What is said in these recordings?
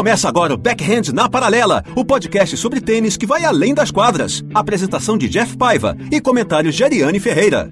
Começa agora o Backhand na Paralela, o podcast sobre tênis que vai além das quadras. Apresentação de Jeff Paiva e comentários de Ariane Ferreira.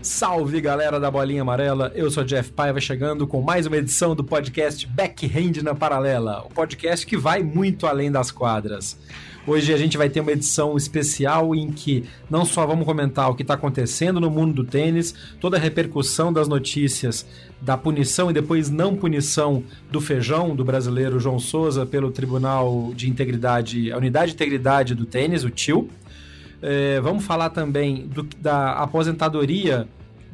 Salve galera da Bolinha Amarela, eu sou Jeff Paiva chegando com mais uma edição do podcast Backhand na Paralela, o podcast que vai muito além das quadras. Hoje a gente vai ter uma edição especial em que não só vamos comentar o que está acontecendo no mundo do tênis, toda a repercussão das notícias da punição e depois não punição do feijão do brasileiro João Souza pelo Tribunal de Integridade, a Unidade de Integridade do Tênis, o TIL. É, vamos falar também do, da aposentadoria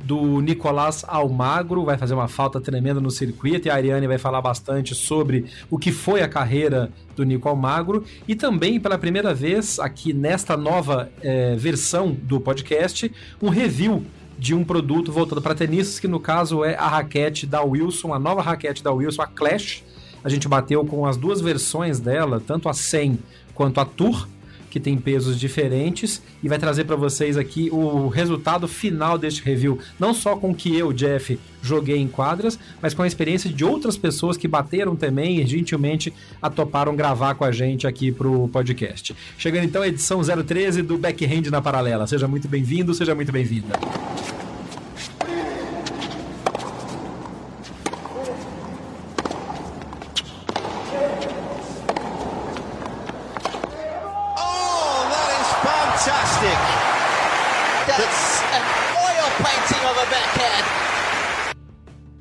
do Nicolás Almagro, vai fazer uma falta tremenda no circuito, e a Ariane vai falar bastante sobre o que foi a carreira do Nico Almagro, e também pela primeira vez aqui nesta nova é, versão do podcast, um review de um produto voltado para tenistas, que no caso é a raquete da Wilson, a nova raquete da Wilson, a Clash. A gente bateu com as duas versões dela, tanto a 100 quanto a Tour, que tem pesos diferentes e vai trazer para vocês aqui o resultado final deste review, não só com que eu, Jeff, joguei em quadras, mas com a experiência de outras pessoas que bateram também e gentilmente atoparam gravar com a gente aqui pro podcast. Chegando então à edição 013 do Backhand na Paralela. Seja muito bem-vindo, seja muito bem-vinda.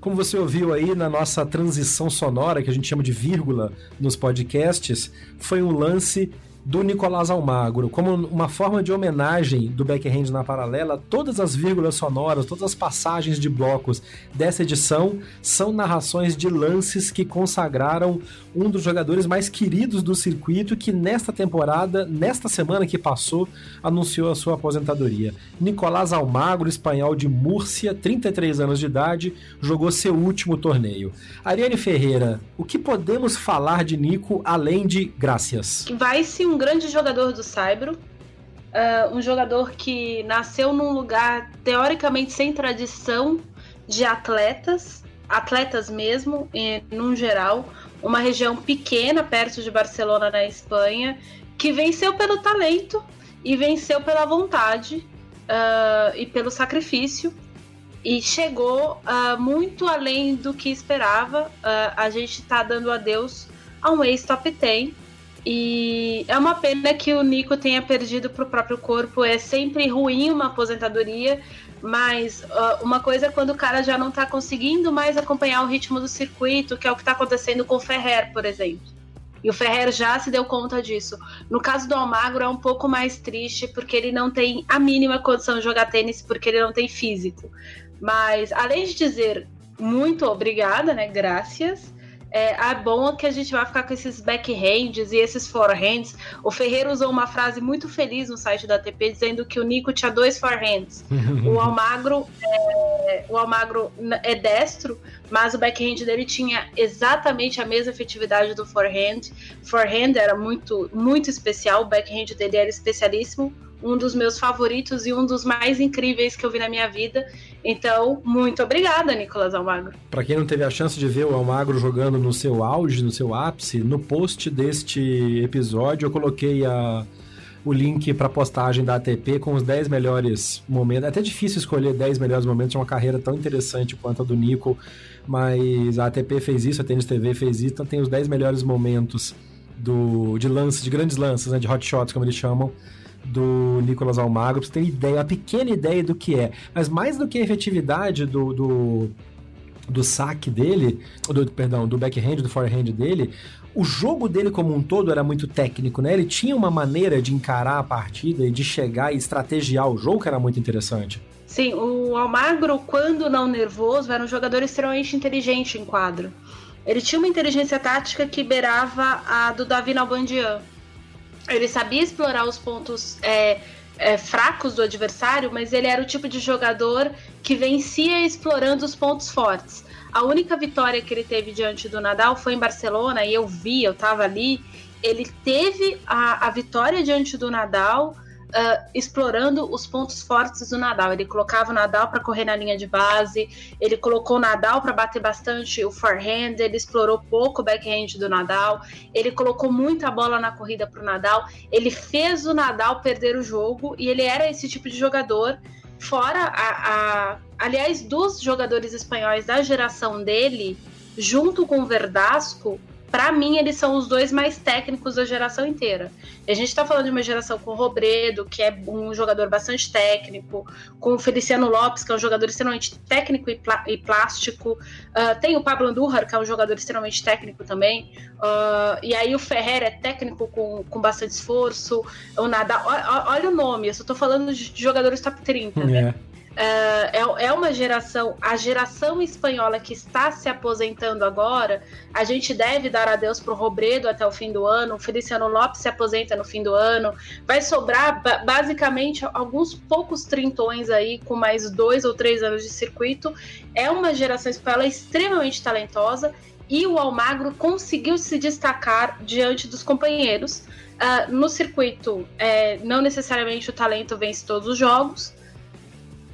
Como você ouviu aí na nossa transição sonora, que a gente chama de vírgula nos podcasts, foi um lance do Nicolás Almagro, como uma forma de homenagem do Backhand na paralela, todas as vírgulas sonoras, todas as passagens de blocos dessa edição são narrações de lances que consagraram um dos jogadores mais queridos do circuito que nesta temporada, nesta semana que passou, anunciou a sua aposentadoria. Nicolás Almagro, espanhol de Múrcia, 33 anos de idade, jogou seu último torneio. Ariane Ferreira, o que podemos falar de Nico além de graças? Vai se um grande jogador do Saibro, uh, um jogador que nasceu num lugar teoricamente sem tradição de atletas, atletas mesmo, em, num geral, uma região pequena perto de Barcelona, na Espanha, que venceu pelo talento e venceu pela vontade uh, e pelo sacrifício. E chegou uh, muito além do que esperava. a gente está dando adeus a um ex-top 10 e é uma pena que o Nico tenha perdido para o próprio corpo. É sempre ruim uma aposentadoria, mas uh, uma coisa é quando o cara já não está conseguindo mais acompanhar o ritmo do circuito, que é o que está acontecendo com o Ferrer, por exemplo. E o Ferrer já se deu conta disso. No caso do Almagro é um pouco mais triste, porque ele não tem a mínima condição de jogar tênis, porque ele não tem físico. Mas, além de dizer muito obrigada, né? Graças é, é bom que a gente vai ficar com esses backhands e esses forehands. O Ferreira usou uma frase muito feliz no site da ATP dizendo que o Nico tinha dois forehands. o Almagro é, o Almagro é destro, mas o backhand dele tinha exatamente a mesma efetividade do forehand. Forehand era muito muito especial, o backhand dele era especialíssimo um dos meus favoritos e um dos mais incríveis que eu vi na minha vida. Então, muito obrigada, Nicolas Almagro. Para quem não teve a chance de ver o Almagro jogando no seu auge, no seu ápice, no post deste episódio eu coloquei a, o link para postagem da ATP com os 10 melhores momentos. É até difícil escolher 10 melhores momentos de uma carreira tão interessante quanto a do Nico, mas a ATP fez isso, a Tênis TV fez isso, então tem os 10 melhores momentos do, de lances, de grandes lances, né, de hot shots, como eles chamam, do Nicolas Almagro, pra você ter ideia, uma pequena ideia do que é. Mas mais do que a efetividade do, do do saque dele, do, perdão, do backhand, do forehand dele, o jogo dele como um todo era muito técnico, né? Ele tinha uma maneira de encarar a partida e de chegar e estrategiar o jogo que era muito interessante. Sim, o Almagro, quando não nervoso, era um jogador extremamente inteligente em quadro. Ele tinha uma inteligência tática que beirava a do Davi Nalbandian. Ele sabia explorar os pontos é, é, fracos do adversário, mas ele era o tipo de jogador que vencia explorando os pontos fortes. A única vitória que ele teve diante do Nadal foi em Barcelona, e eu vi, eu tava ali. Ele teve a, a vitória diante do Nadal uh, explorando os pontos fortes do Nadal. Ele colocava o Nadal para correr na linha de base, ele colocou o Nadal para bater bastante o forehand, ele explorou pouco o backhand do Nadal, ele colocou muita bola na corrida para o Nadal, ele fez o Nadal perder o jogo e ele era esse tipo de jogador. Fora a, a aliás, dos jogadores espanhóis da geração dele, junto com o Verdasco, para mim, eles são os dois mais técnicos da geração inteira. A gente está falando de uma geração com o Robredo, que é um jogador bastante técnico, com o Feliciano Lopes, que é um jogador extremamente técnico e, e plástico. Uh, tem o Pablo Andújar, que é um jogador extremamente técnico também. Uh, e aí o Ferrer é técnico com, com bastante esforço. O Nadal, olha, o nome, eu só estou falando de jogadores top 30, né? É. Uh, é, é uma geração, a geração espanhola que está se aposentando agora. A gente deve dar adeus para o Robredo até o fim do ano. O Feliciano Lopes se aposenta no fim do ano. Vai sobrar basicamente alguns poucos trintões aí, com mais dois ou três anos de circuito. É uma geração espanhola extremamente talentosa e o Almagro conseguiu se destacar diante dos companheiros. Uh, no circuito, é, não necessariamente o talento vence todos os jogos,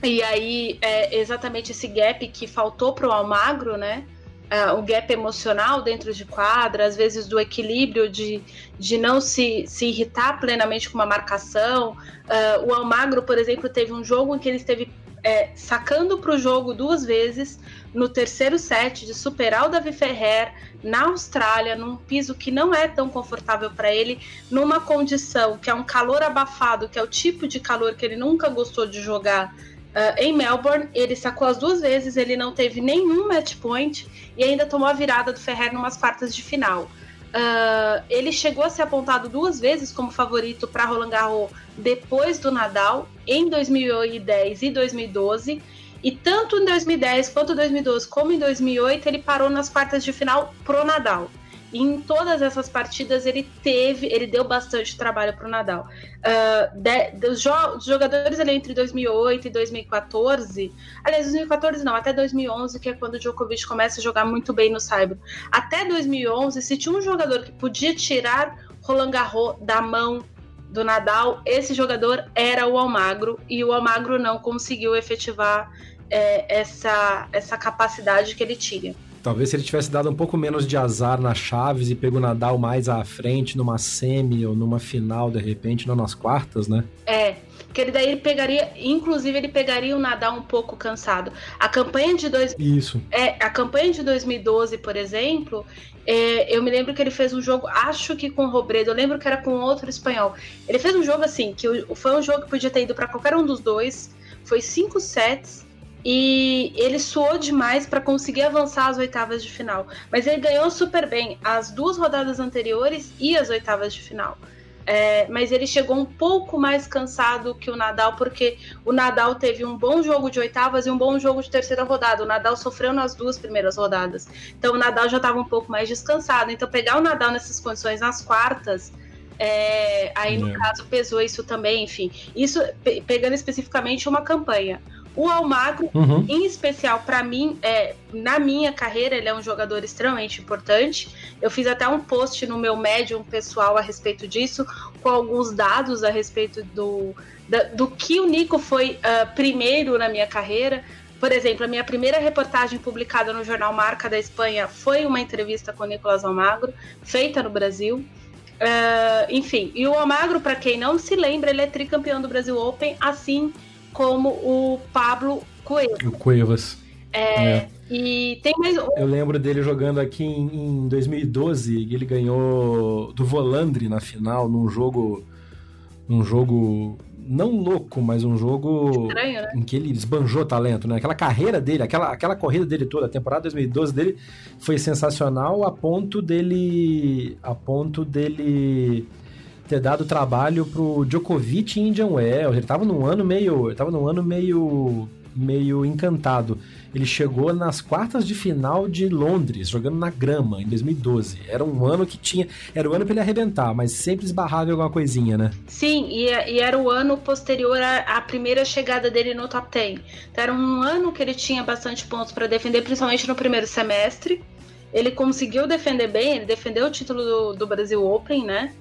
e aí, é exatamente esse gap que faltou para o Almagro, né? Uh, o gap emocional dentro de quadra, às vezes do equilíbrio de, de não se, se irritar plenamente com uma marcação. Uh, o Almagro, por exemplo, teve um jogo em que ele esteve é, sacando para o jogo duas vezes no terceiro set de superar o Davi Ferrer na Austrália, num piso que não é tão confortável para ele, numa condição que é um calor abafado, que é o tipo de calor que ele nunca gostou de jogar Uh, em Melbourne, ele sacou as duas vezes, ele não teve nenhum match point e ainda tomou a virada do Ferrer numas quartas de final. Uh, ele chegou a ser apontado duas vezes como favorito para Roland Garros depois do Nadal, em 2010 e 2012. E tanto em 2010 quanto em 2012, como em 2008, ele parou nas quartas de final pro Nadal. E em todas essas partidas ele teve, ele deu bastante trabalho para o Nadal. Uh, de, jo jogadores ali entre 2008 e 2014, aliás, 2014 não, até 2011, que é quando o Djokovic começa a jogar muito bem no Saibro. Até 2011, se tinha um jogador que podia tirar Roland Garros da mão do Nadal, esse jogador era o Almagro, e o Almagro não conseguiu efetivar é, essa, essa capacidade que ele tinha. Talvez se ele tivesse dado um pouco menos de azar nas chaves e pego o Nadal mais à frente, numa semi ou numa final, de repente, não nas quartas, né? É, que ele daí ele pegaria, inclusive ele pegaria o Nadal um pouco cansado. A campanha de dois, isso. É, a campanha de 2012, por exemplo, é, eu me lembro que ele fez um jogo, acho que com o Robredo, eu lembro que era com outro espanhol. Ele fez um jogo assim, que foi um jogo que podia ter ido para qualquer um dos dois. Foi cinco sets e ele suou demais para conseguir avançar às oitavas de final. Mas ele ganhou super bem as duas rodadas anteriores e as oitavas de final. É, mas ele chegou um pouco mais cansado que o Nadal, porque o Nadal teve um bom jogo de oitavas e um bom jogo de terceira rodada. O Nadal sofreu nas duas primeiras rodadas. Então o Nadal já estava um pouco mais descansado. Então pegar o Nadal nessas condições nas quartas. É, aí no é. caso pesou isso também, enfim. Isso pegando especificamente uma campanha. O Almagro, uhum. em especial para mim, é, na minha carreira, ele é um jogador extremamente importante. Eu fiz até um post no meu médium pessoal a respeito disso, com alguns dados a respeito do, da, do que o Nico foi uh, primeiro na minha carreira. Por exemplo, a minha primeira reportagem publicada no jornal Marca da Espanha foi uma entrevista com o Nicolas Almagro, feita no Brasil. Uh, enfim, e o Almagro, para quem não se lembra, ele é tricampeão do Brasil Open, assim como o Pablo Cuevas. O Cuevas. É, é. E tem mais um. Eu lembro dele jogando aqui em, em 2012, ele ganhou do Volandri na final, num jogo. Num jogo não louco, mas um jogo Estranho, né? em que ele esbanjou talento, né? Aquela carreira dele, aquela, aquela corrida dele toda, a temporada 2012 dele foi sensacional a ponto dele a ponto dele ter dado trabalho pro Djokovic e Indian Wells. Ele tava num ano meio, ele tava num ano meio meio encantado. Ele chegou nas quartas de final de Londres, jogando na grama, em 2012. Era um ano que tinha. Era o ano pra ele arrebentar, mas sempre esbarrava em alguma coisinha, né? Sim, e, e era o ano posterior à, à primeira chegada dele no top 10. Então, era um ano que ele tinha bastante pontos para defender, principalmente no primeiro semestre. Ele conseguiu defender bem, ele defendeu o título do, do Brasil Open, né?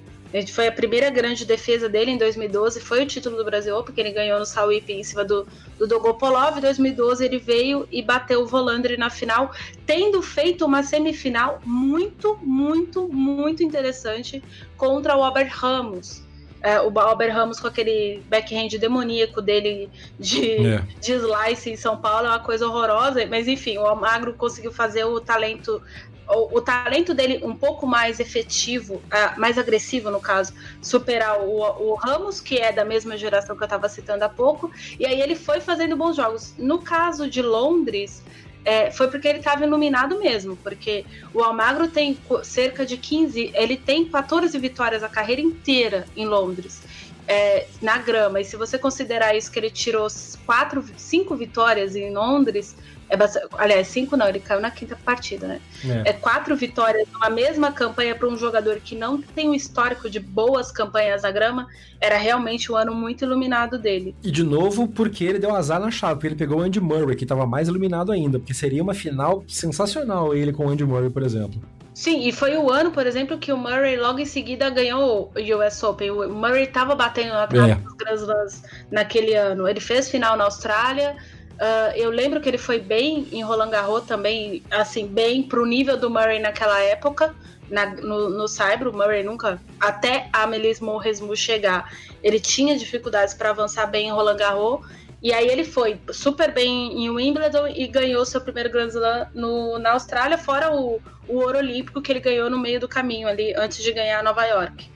Foi a primeira grande defesa dele em 2012, foi o título do Brasil Open, que ele ganhou no Sauip em cima do, do Dogopolov. Em 2012 ele veio e bateu o Volandri na final, tendo feito uma semifinal muito, muito, muito interessante contra o Albert Ramos. É, o Albert Ramos com aquele backhand demoníaco dele de, É. de slice em São Paulo é uma coisa horrorosa, mas enfim, o Almagro conseguiu fazer o talento o, o talento dele um pouco mais efetivo, ah, mais agressivo no caso, superar o, o Ramos, que é da mesma geração que eu estava citando há pouco, e aí ele foi fazendo bons jogos. No caso de Londres, é, foi porque ele estava iluminado mesmo, porque o Almagro tem cerca de 15, ele tem 14 vitórias a carreira inteira em Londres. É, na grama, e se você considerar isso que ele tirou quatro, cinco vitórias em Londres, é bastante, aliás, cinco não, ele caiu na quinta partida, né? É. é, quatro vitórias numa mesma campanha para um jogador que não tem um histórico de boas campanhas na grama, era realmente um ano muito iluminado dele. E de novo, porque ele deu azar na chave, porque ele pegou o Andy Murray, que tava mais iluminado ainda, porque seria uma final sensacional ele com o Andy Murray, por exemplo. Sim, e foi o ano, por exemplo, que o Murray logo em seguida ganhou o US Open. O Murray estava batendo na trave É. dos Grand Slams naquele ano. Ele fez final na Austrália. ah, eu lembro que ele foi bem em Roland Garros também, assim, bem pro nível do Murray naquela época. na- no, no Cyber, o Murray nunca, até a Melis Morresmu chegar, ele tinha dificuldades para avançar bem em Roland Garros. E aí ele foi super bem em Wimbledon e ganhou seu primeiro Grand Slam no, na Austrália, fora o, o ouro olímpico que ele ganhou no meio do caminho ali, antes de ganhar Nova York.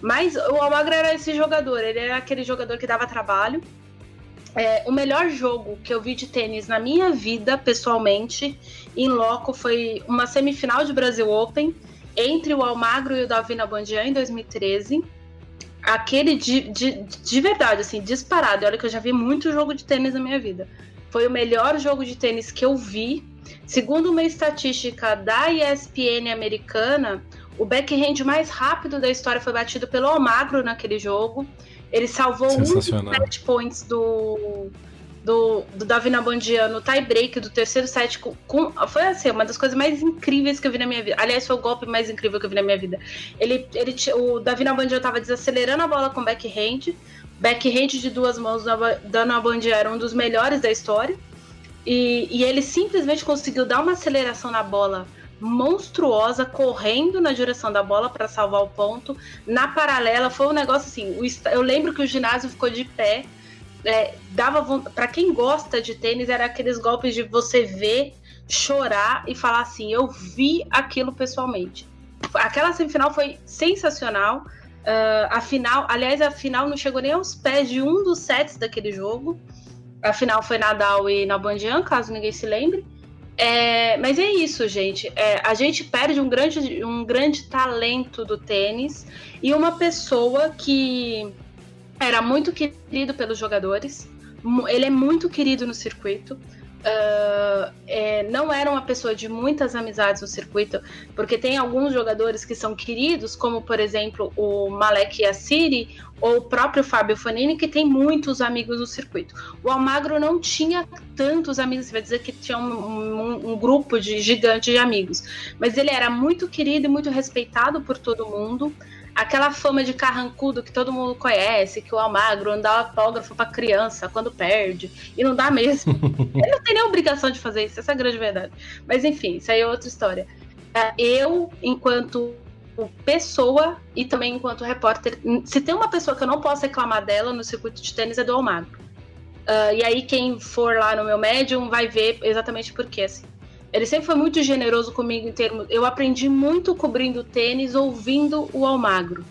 Mas o Almagro era esse jogador, ele era aquele jogador que dava trabalho. É, o melhor jogo que eu vi de tênis na minha vida, pessoalmente, em loco, foi uma semifinal de Brasil Open entre o Almagro e o Davi Nalbandian em 2013. Aquele de, de, de verdade, assim, disparado. E Olha que eu já vi muito jogo de tênis na minha vida. Foi o melhor jogo de tênis que eu vi. Segundo uma estatística da ESPN americana, o backhand mais rápido da história foi batido pelo Almagro naquele jogo. Ele salvou um dos set points do, do, do Davi Nalbandian no tie break do terceiro set. Com, com- foi assim, uma das coisas mais incríveis que eu vi na minha vida. Aliás, foi o golpe mais incrível que eu vi na minha vida. Ele, ele, o Davi Nalbandian estava desacelerando a bola com backhand. Backhand de duas mãos da Nalbandian era um dos melhores da história. E, e ele simplesmente conseguiu dar uma aceleração na bola monstruosa, correndo na direção da bola para salvar o ponto. Na paralela, foi um negócio assim. o eu lembro que o ginásio ficou de pé. É, dava para quem gosta de tênis, era aqueles golpes de você ver, chorar e falar assim: eu vi aquilo pessoalmente. Aquela semifinal foi sensacional. Ah, a final, aliás, a final não chegou nem aos pés de um dos sets daquele jogo. A final foi Nadal e Nalbandian, caso ninguém se lembre. É, mas é isso, gente. É, a gente perde um grande, um grande talento do tênis e uma pessoa que era muito querido pelos jogadores. Ele é muito querido no circuito. Ah, é, não era uma pessoa de muitas amizades no circuito, porque tem alguns jogadores que são queridos, como por exemplo o Malek Yassiri ou o próprio Fábio Fanini, que tem muitos amigos no circuito. O Almagro não tinha tantos amigos, vai dizer que tinha um, um- um grupo de gigante de amigos, mas ele era muito querido e muito respeitado por todo mundo. Aquela fama de carrancudo que todo mundo conhece, que o Almagro não dá autógrafo pra criança quando perde, e não dá mesmo. ele não tem nem obrigação de fazer isso, essa é a grande verdade. Mas enfim, isso aí é outra história. É, Eu, enquanto pessoa e também enquanto repórter, se tem uma pessoa que eu não posso reclamar dela no circuito de tênis é do Almagro. Ah, e aí quem for lá no meu Medium vai ver exatamente por quê. Assim. Ele sempre foi muito generoso comigo em termos. Eu aprendi muito cobrindo tênis, ouvindo o Almagro.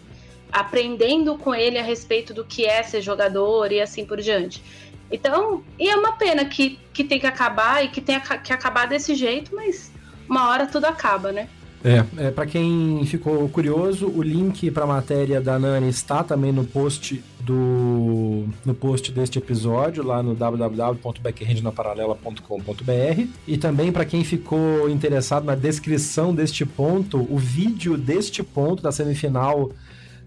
aprendendo com ele a respeito do que é ser jogador e assim por diante. Então, e é uma pena que, que tem que acabar e que tem que acabar desse jeito, mas uma hora tudo acaba, né? É, é para quem ficou curioso, o link para a matéria da Nani está também no post do no post deste episódio lá no www.backhandnaparalela.com.br e também para quem ficou interessado na descrição deste ponto, o vídeo deste ponto da semifinal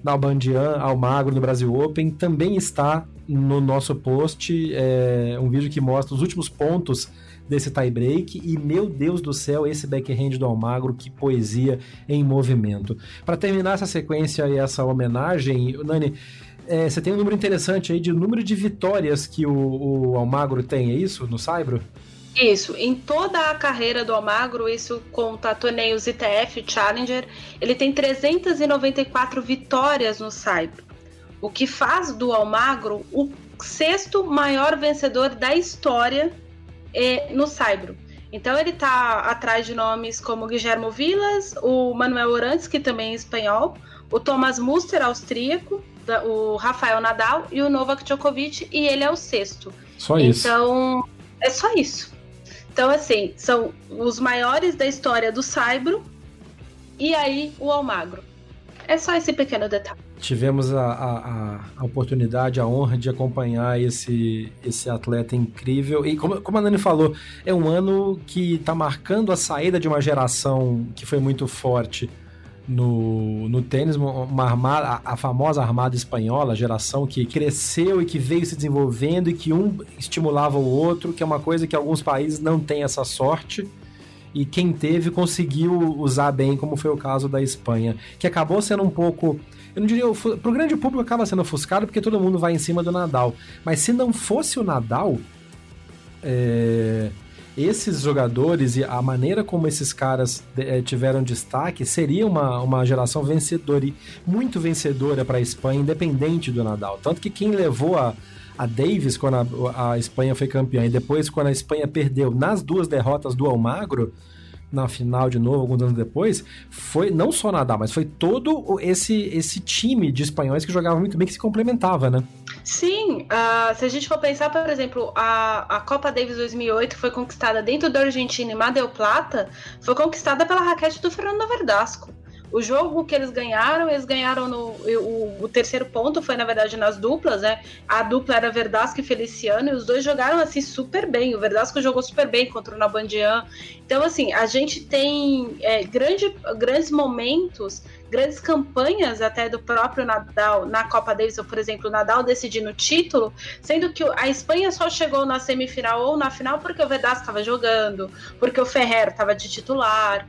da Albandian ao Magro no Brasil Open também está no nosso post, é um vídeo que mostra os últimos pontos desse tie-break e, meu Deus do céu, esse backhand do Almagro, que poesia em movimento. Para terminar essa sequência e essa homenagem, Nani, é, você tem um número interessante aí de número de vitórias que o, o Almagro tem, é isso, no Saibro? Isso, em toda a carreira do Almagro, isso conta torneios ITF, Challenger, ele tem 394 vitórias no Saibro, o que faz do Almagro o sexto maior vencedor da história no Saibro. Então ele está atrás de nomes como Guilherme Vilas, o Manuel Orantes, que também é espanhol, o Thomas Muster, austríaco, o Rafael Nadal e o Novak Djokovic, e ele é o sexto. Só isso. Então, é só isso. Então, assim, são os maiores da história do Saibro e aí o Almagro. É só esse pequeno detalhe tivemos a, a, a, oportunidade, a honra de acompanhar esse, esse atleta incrível. E como, como a Nani falou, é um ano que está marcando a saída de uma geração que foi muito forte no, no tênis, uma armada, a, a famosa armada espanhola, a geração que cresceu e que veio se desenvolvendo e que um estimulava o outro, que é uma coisa que alguns países não têm essa sorte e quem teve conseguiu usar bem, como foi o caso da Espanha, que acabou sendo um pouco eu não diria. Pro grande público acaba sendo ofuscado porque todo mundo vai em cima do Nadal. Mas se não fosse o Nadal, é, esses jogadores e a maneira como esses caras é, tiveram destaque seria uma, uma geração vencedora e muito vencedora para a Espanha, independente do Nadal. Tanto que quem levou a, a Davis quando a, a Espanha foi campeã e depois quando a Espanha perdeu nas duas derrotas do Almagro na final de novo, alguns anos depois, foi não só Nadal, mas foi todo esse, esse time de espanhóis que jogava muito bem, que se complementava, né? Sim, uh, se a gente for pensar, por exemplo, a, a Copa Davis 2008 foi conquistada dentro da Argentina e Madeu Plata foi conquistada pela raquete do Fernando Verdasco. O jogo que eles ganharam, eles ganharam no. O, o, terceiro ponto foi, na verdade, nas duplas, né? A dupla era Verdasco e Feliciano, e os dois jogaram assim super bem. O Verdasco jogou super bem contra o Nabandian. Então, assim, a gente tem é, grande, grandes momentos grandes campanhas até do próprio Nadal na Copa Davis, ou, por exemplo, o Nadal decidindo o título, sendo que a Espanha só chegou na semifinal ou na final porque o Vedas estava jogando, porque o Ferrer estava de titular,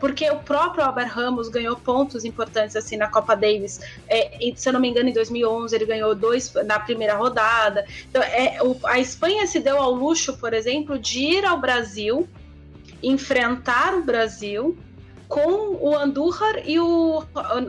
porque o próprio Albert Ramos ganhou pontos importantes assim na Copa Davis. É, se eu não me engano, em 2011 ele ganhou dois na primeira rodada. Então, é, a Espanha se deu ao luxo, por exemplo, de ir ao Brasil, enfrentar o Brasil com o Andújar e o.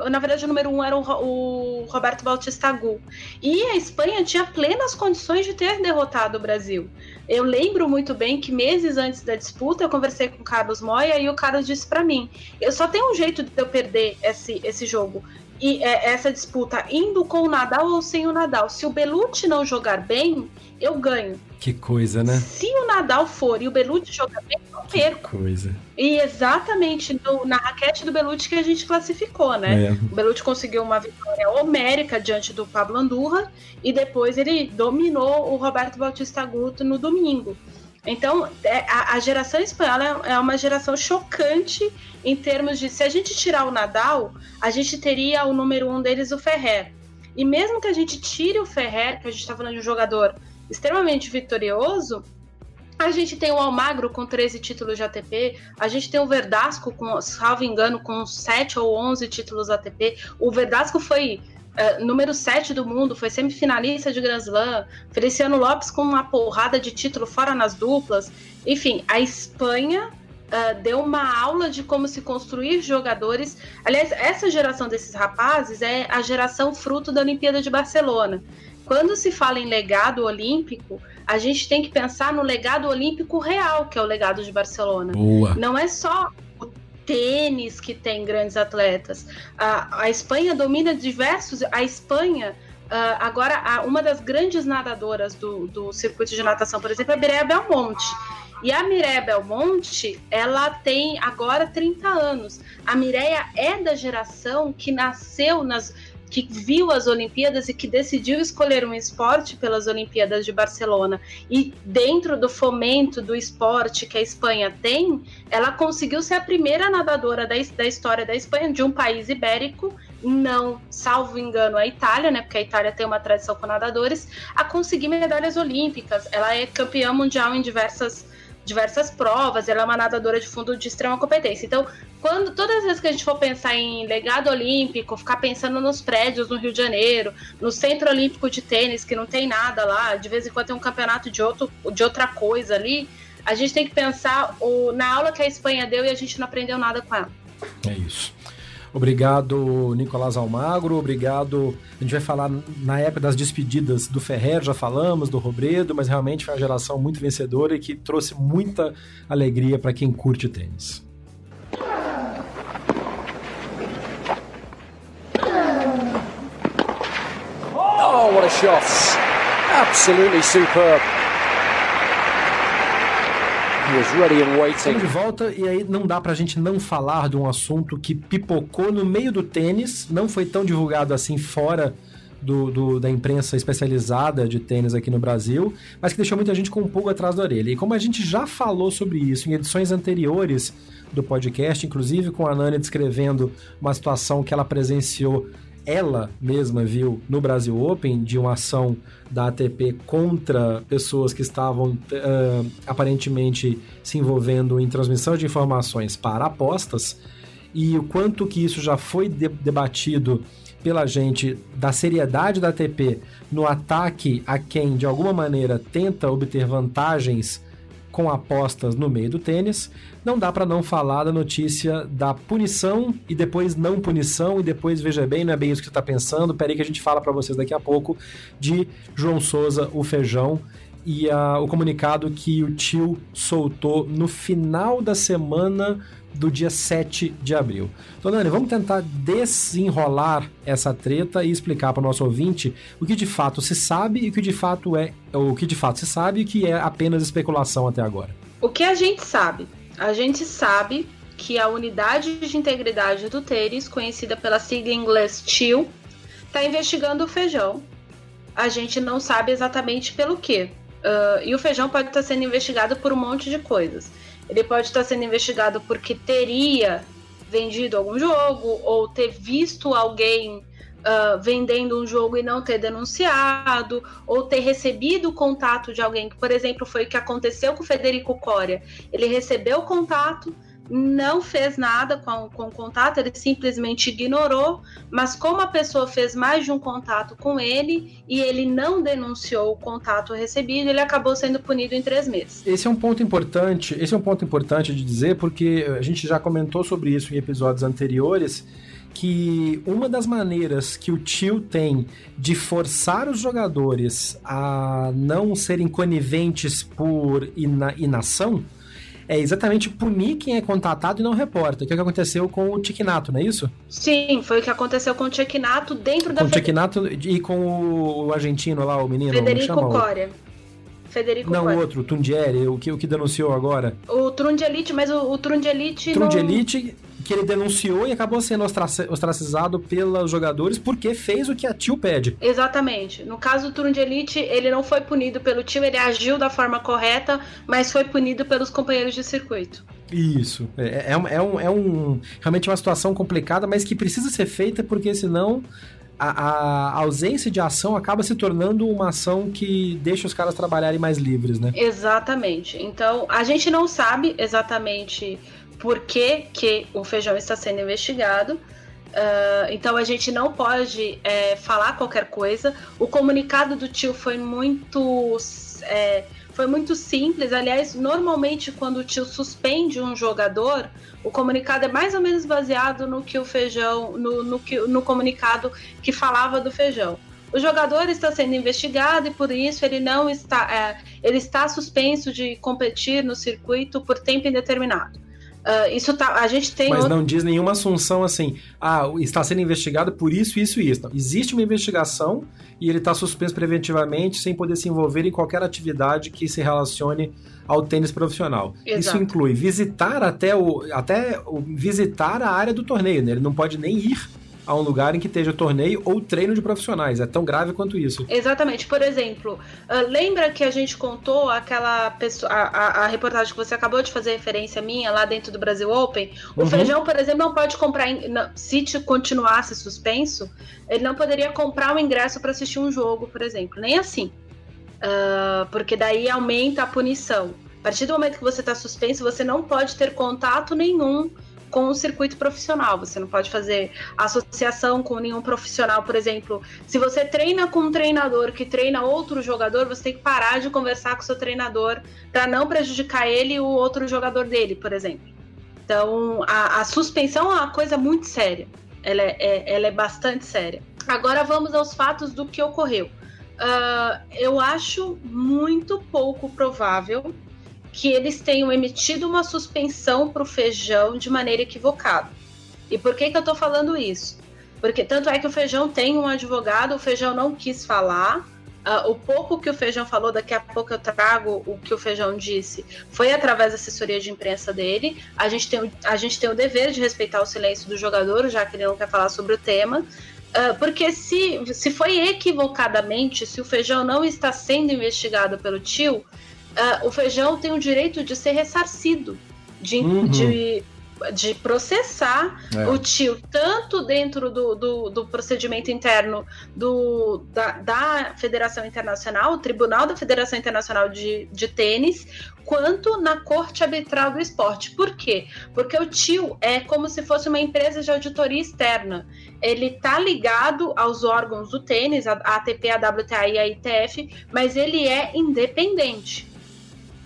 Na verdade, o número um era o, Roberto Bautista Agut. E a Espanha tinha plenas condições de ter derrotado o Brasil. Eu lembro muito bem que meses antes da disputa eu conversei com o Carlos Moya e o Carlos disse para mim: eu só tenho um jeito de eu perder esse, esse jogo e é, essa disputa indo com o Nadal ou sem o Nadal. Se o Belucci não jogar bem, eu ganho. Que coisa, né? Se o Nadal for e o Belucci jogar bem, eu perco. Que coisa. E exatamente no, na raquete do Belucci que a gente classificou, né? É. O Belucci conseguiu uma vitória homérica diante do Pablo Andurra e depois ele dominou o Roberto Bautista Guto no domingo. Então, é, a, geração espanhola é uma geração chocante em termos de. Se a gente tirar o Nadal, a gente teria o número um deles, o Ferrer. E mesmo que a gente tire o Ferrer, que a gente está falando de um jogador extremamente vitorioso, a gente tem o Almagro com 13 títulos de ATP, a gente tem o Verdasco, com, salvo engano, com 7 ou 11 títulos ATP. O Verdasco foi uh, número 7 do mundo, foi semifinalista de Grand Slam. Feliciano Lopes com uma porrada de título fora nas duplas. Enfim, a Espanha Uh, deu uma aula de como se construir jogadores. Aliás, essa geração desses rapazes é a geração fruto da Olimpíada de Barcelona. Quando se fala em legado olímpico, a gente tem que pensar no legado olímpico real, que é o legado de Barcelona. Boa. Não é só tênis que tem grandes atletas. A, a Espanha domina diversos. A Espanha. Uh, agora, uma das grandes nadadoras do, do circuito de natação, por exemplo, é a Mireia Belmonte. E a Mireia Belmonte, ela tem agora 30 anos. A Mireia é da geração que nasceu nas que viu as Olimpíadas e que decidiu escolher um esporte pelas Olimpíadas de Barcelona. E dentro do fomento do esporte que a Espanha tem, ela conseguiu ser a primeira nadadora da, da história da Espanha, de um país ibérico, não, salvo engano, a Itália, né? Porque a Itália tem uma tradição com nadadores, a conseguir medalhas olímpicas. Ela é campeã mundial em diversas diversas provas, ela é uma nadadora de fundo de extrema competência. Então, quando todas as vezes que a gente for pensar em legado olímpico, ficar pensando nos prédios no Rio de Janeiro, no Centro Olímpico de Tênis, que não tem nada lá, de vez em quando tem um campeonato de, outro, de outra coisa ali, a gente tem que pensar o, na aula que a Espanha deu e a gente não aprendeu nada com ela. É isso. Obrigado, Nicolás Almagro. Obrigado. A gente vai falar na época das despedidas do Ferrer, já falamos, do Robredo, mas realmente foi uma geração muito vencedora e que trouxe muita alegria para quem curte tênis. Oh, what a shot! Absolutely superb. Estamos de volta e aí não dá pra gente não falar de um assunto que pipocou no meio do tênis, não foi tão divulgado assim fora do, do, da imprensa especializada de tênis aqui no Brasil, mas que deixou muita gente com um pouco atrás da orelha. E como a gente já falou sobre isso em edições anteriores do podcast, inclusive com a Nani descrevendo uma situação que ela presenciou ela mesma viu no Brasil Open de uma ação da ATP contra pessoas que estavam uh, aparentemente se envolvendo em transmissão de informações para apostas e o quanto que isso já foi de debatido pela gente da seriedade da ATP no ataque a quem de alguma maneira tenta obter vantagens com apostas no meio do tênis, não dá para não falar da notícia da punição e depois não punição. E depois veja bem, não é bem isso que você está pensando, peraí que a gente fala para vocês daqui a pouco de João Souza, o Feijão, e a, o comunicado que o tio soltou no final da semana do dia 7 de abril. Então, Dani, vamos tentar desenrolar essa treta e explicar para o nosso ouvinte o que de fato se sabe e o que de fato é o que de fato se sabe e que é apenas especulação até agora. O que a gente sabe? A gente sabe que a unidade de integridade do tênis, conhecida pela sigla em inglês TIL, está investigando o feijão. A gente não sabe exatamente pelo quê. Uh, e o feijão pode estar sendo investigado por um monte de coisas. Ele pode estar sendo investigado porque teria vendido algum jogo ou ter visto alguém uh, vendendo um jogo e não ter denunciado, ou ter recebido o contato de alguém, que, por exemplo, foi o que aconteceu com o Federico Coria. Ele recebeu o contato, não fez nada com, com o contato, ele simplesmente ignorou, mas como a pessoa fez mais de um contato com ele e ele não denunciou o contato recebido, ele acabou sendo punido em três meses. Esse é um ponto importante, esse é um ponto importante de dizer, porque a gente já comentou sobre isso em episódios anteriores, que uma das maneiras que o tio tem de forçar os jogadores a não serem coniventes por ina inação é exatamente punir quem é contatado e não reporta, que é o que aconteceu com o Tiquinato, não é isso? Sim, foi o que aconteceu com o Tiquinato dentro da... Com o Tiquinato e com o argentino lá, o menino, Federico Coria. Federico Não, o outro, o Tundieri, o que, o que denunciou agora. O Trundielite, mas o, o Trundielite... Trundielite, não que ele denunciou e acabou sendo ostracizado pelos jogadores porque fez o que a tio pede. Exatamente. No caso do turno de elite, ele não foi punido pelo tio, ele agiu da forma correta, mas foi punido pelos companheiros de circuito. Isso. É, é, é, um, é um, realmente uma situação complicada, mas que precisa ser feita porque senão a, a, ausência de ação acaba se tornando uma ação que deixa os caras trabalharem mais livres, né? Exatamente. Então, a gente não sabe exatamente por que, que o feijão está sendo investigado. Uh, então a gente não pode é, falar qualquer coisa. O comunicado do tio foi muito. É, foi muito simples. Aliás, normalmente quando o tio suspende um jogador, o comunicado é mais ou menos baseado no que o feijão, no, no, que, no comunicado que falava do feijão. O jogador está sendo investigado e por isso ele não está, é, ele está suspenso de competir no circuito por tempo indeterminado. Uh, isso tá, a gente tem. Mas outro... não diz nenhuma assunção assim, ah, está sendo investigado por isso, isso e isso. Não, existe uma investigação e ele está suspenso preventivamente sem poder se envolver em qualquer atividade que se relacione ao tênis profissional. Exato. Isso inclui visitar até o até o, visitar a área do torneio, né? Ele não pode nem ir a um lugar em que esteja torneio ou treino de profissionais. É tão grave quanto isso. Exatamente. Por exemplo, uh, lembra que a gente contou aquela pessoa, a, a, a, reportagem que você acabou de fazer referência minha lá dentro do Brasil Open? O uhum. feijão, por exemplo, não pode comprar. Se continuasse suspenso, ele não poderia comprar o um ingresso para assistir um jogo, por exemplo. Nem assim. Uh, porque daí aumenta a punição. A partir do momento que você está suspenso, você não pode ter contato nenhum com o circuito profissional. Você não pode fazer associação com nenhum profissional, por exemplo. Se você treina com um treinador que treina outro jogador, você tem que parar de conversar com o seu treinador para não prejudicar ele e o outro jogador dele, por exemplo. Então, a, a suspensão é uma coisa muito séria. Ela é, é, ela é bastante séria. Agora vamos aos fatos do que ocorreu. Uh, eu acho muito pouco provável que eles tenham emitido uma suspensão para o feijão de maneira equivocada. E por que, que eu estou falando isso? Porque tanto é que o feijão tem um advogado, o feijão não quis falar. Uh, o pouco que o feijão falou, daqui a pouco eu trago o que o feijão disse, foi através da assessoria de imprensa dele. A gente tem, a gente tem o dever de respeitar o silêncio do jogador, já que ele não quer falar sobre o tema. Uh, porque se, se foi equivocadamente, se o feijão não está sendo investigado pelo tio, uh, o feijão tem o direito de ser ressarcido, de, uhum. de, de processar é. o tio, tanto dentro do, do, do procedimento interno do, da, da, Federação Internacional, o Tribunal da Federação Internacional de, de Tênis, quanto na Corte Arbitral do Esporte. Por quê? Porque o tio é como se fosse uma empresa de auditoria externa. Ele está ligado aos órgãos do tênis, a ATP, a WTA e a ITF, mas ele é independente.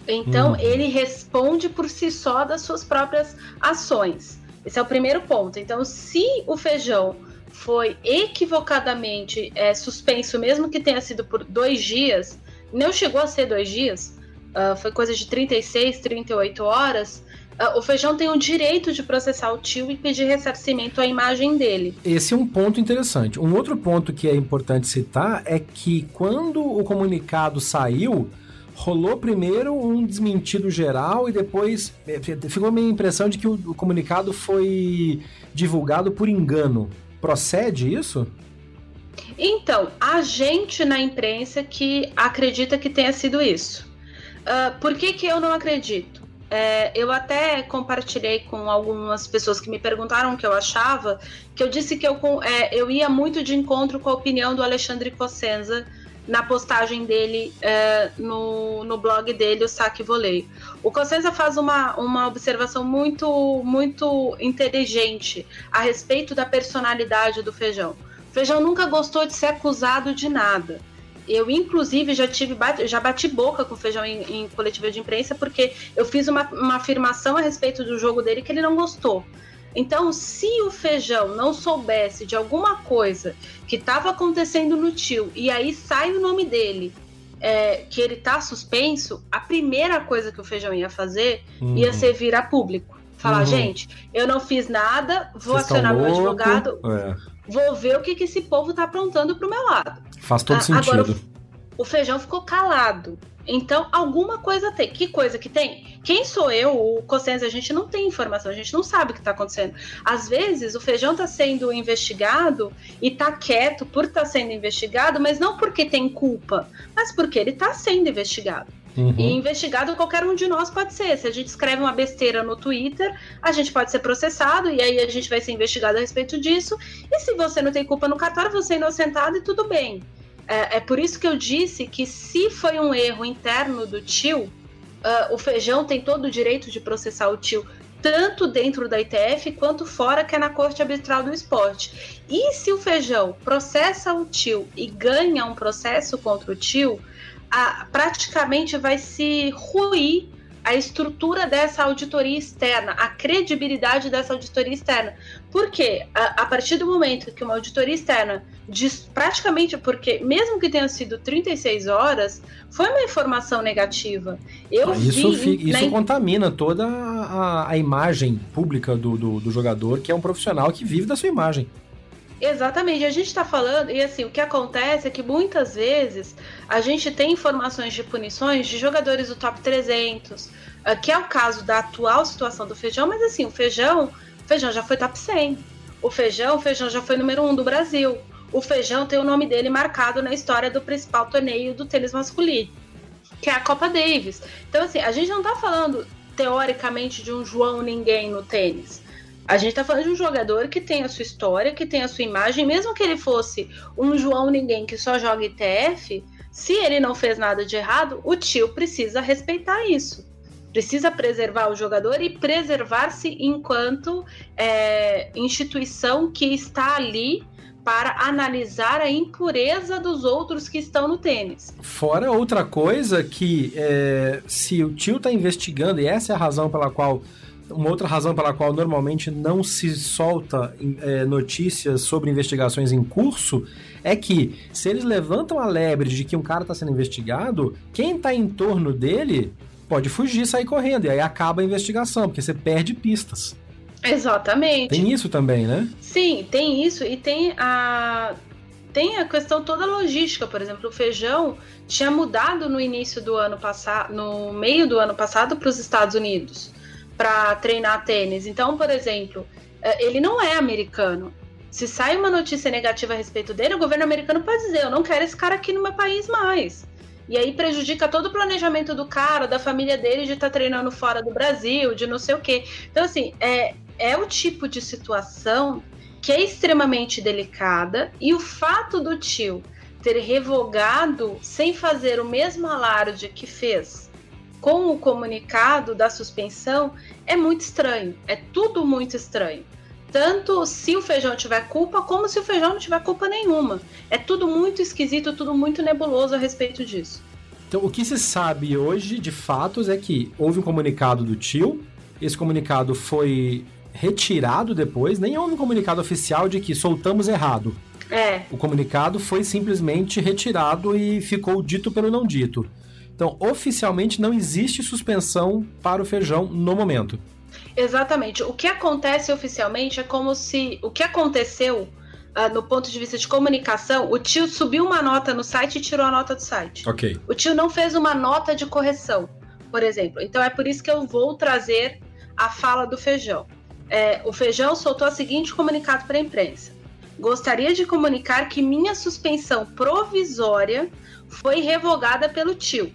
Então, uhum. ele responde por si só das suas próprias ações. Esse é o primeiro ponto. Então, se o feijão foi equivocadamente é, suspenso, mesmo que tenha sido por dois dias, não chegou a ser dois dias, uh, foi coisa de 36, 38 horas. Uh, o feijão tem o direito de processar o tio e pedir ressarcimento à imagem dele. Esse é um ponto interessante. Um outro ponto que é importante citar é que quando o comunicado saiu, rolou primeiro um desmentido geral e depois é, ficou a minha impressão de que o, comunicado foi divulgado por engano. Procede isso? Então, a gente na imprensa que acredita que tenha sido isso. Uh, por que, que eu não acredito? É, eu até compartilhei com algumas pessoas que me perguntaram o que eu achava, que eu disse que eu, é, eu ia muito de encontro com a opinião do Alexandre Cossenza, na postagem dele é, no, no blog dele, o Saque Voleio. O Cossenza faz uma, uma observação muito, muito inteligente a respeito da personalidade do Feijão. O Feijão nunca gostou de ser acusado de nada. Eu, inclusive, já tive já bati boca com o Feijão em, em coletiva de imprensa porque eu fiz uma, uma afirmação a respeito do jogo dele que ele não gostou. Então, se o feijão não soubesse de alguma coisa que estava acontecendo no tio e aí sai o nome dele, é, que ele tá suspenso, a primeira coisa que o feijão ia fazer uhum. ia ser vir a público. Falar, uhum. gente, eu não fiz nada, vou Vocês acionar meu advogado, é. vou ver o que, que esse povo tá aprontando pro meu lado. Faz todo a, sentido. Agora, o feijão ficou calado. Então, alguma coisa tem. Que coisa que tem? Quem sou eu, o Cossenza? A gente não tem informação, a gente não sabe o que está acontecendo. Às vezes, o feijão está sendo investigado e está quieto por estar tá sendo investigado, mas não porque tem culpa, mas porque ele está sendo investigado. Uhum. E investigado qualquer um de nós pode ser. Se a gente escreve uma besteira no Twitter, a gente pode ser processado e aí a gente vai ser investigado a respeito disso. E se você não tem culpa no cartório, você é inocentado e tudo bem. É, é, por isso que eu disse que se foi um erro interno do tio, uh, o feijão tem todo o direito de processar o tio, tanto dentro da ITF quanto fora, que é na Corte Arbitral do Esporte. E se o feijão processa o tio e ganha um processo contra o tio, praticamente vai se ruir a estrutura dessa auditoria externa, a credibilidade dessa auditoria externa. Por quê? A, a partir do momento que uma auditoria externa diz praticamente, porque mesmo que tenha sido 36 horas, foi uma informação negativa. Eu ah, isso vi, isso contamina toda a, a imagem pública do, do, do jogador, que é um profissional que vive da sua imagem. Exatamente, a gente está falando, e assim, o que acontece é que muitas vezes a gente tem informações de punições de jogadores do top 300, ah, que é o caso da atual situação do Feijão, mas assim, o Feijão, o Feijão já foi top 100. O Feijão, o Feijão já foi número 1 do Brasil. O Feijão tem o nome dele marcado na história do principal torneio do tênis masculino, que é a Copa Davis. Então, assim, a gente não está falando teoricamente de um João ninguém no tênis. A gente tá falando de um jogador que tem a sua história, que tem a sua imagem, mesmo que ele fosse um João Ninguém que só joga ITF, se ele não fez nada de errado, o tio precisa respeitar isso. Precisa preservar o jogador e preservar-se enquanto é, instituição que está ali para analisar a impureza dos outros que estão no tênis. Fora outra coisa que é, se o tio está investigando, e essa é a razão pela qual uma outra razão pela qual normalmente não se solta é, notícias sobre investigações em curso é que se eles levantam a lebre de que um cara está sendo investigado, quem está em torno dele pode fugir, sair correndo, e aí acaba a investigação, porque você perde pistas. Exatamente. Tem isso também, né? Sim, tem isso e tem a tem a questão toda logística, por exemplo, o feijão tinha mudado no início do ano passado, no meio do ano passado para os Estados Unidos para treinar tênis. Então, por exemplo, é, ele não é americano. Se sai uma notícia negativa a respeito dele, o governo americano pode dizer: eu não quero esse cara aqui no meu país mais. E aí prejudica todo o planejamento do cara, da família dele de estar tá treinando fora do Brasil, de não sei o quê. Então, assim, é, é o tipo de situação que é extremamente delicada e o fato do tio ter revogado sem fazer o mesmo alarde que fez com o comunicado da suspensão é muito estranho. É tudo muito estranho. Tanto se o feijão tiver culpa, como se o feijão não tiver culpa nenhuma. É tudo muito esquisito, tudo muito nebuloso a respeito disso. Então, o que se sabe hoje, de fatos, é que houve um comunicado do tio, esse comunicado foi retirado depois, nem houve um comunicado oficial de que soltamos errado. É. O comunicado foi simplesmente retirado e ficou dito pelo não dito. Então, oficialmente não existe suspensão para o feijão no momento. Exatamente. O que acontece oficialmente é como se o que aconteceu uh, no ponto de vista de comunicação, o tio subiu uma nota no site e tirou a nota do site. Ok. O tio não fez uma nota de correção, por exemplo. Então é por isso que eu vou trazer a fala do feijão. É, o feijão soltou o seguinte comunicado para a imprensa. Gostaria de comunicar que minha suspensão provisória foi revogada pelo tio.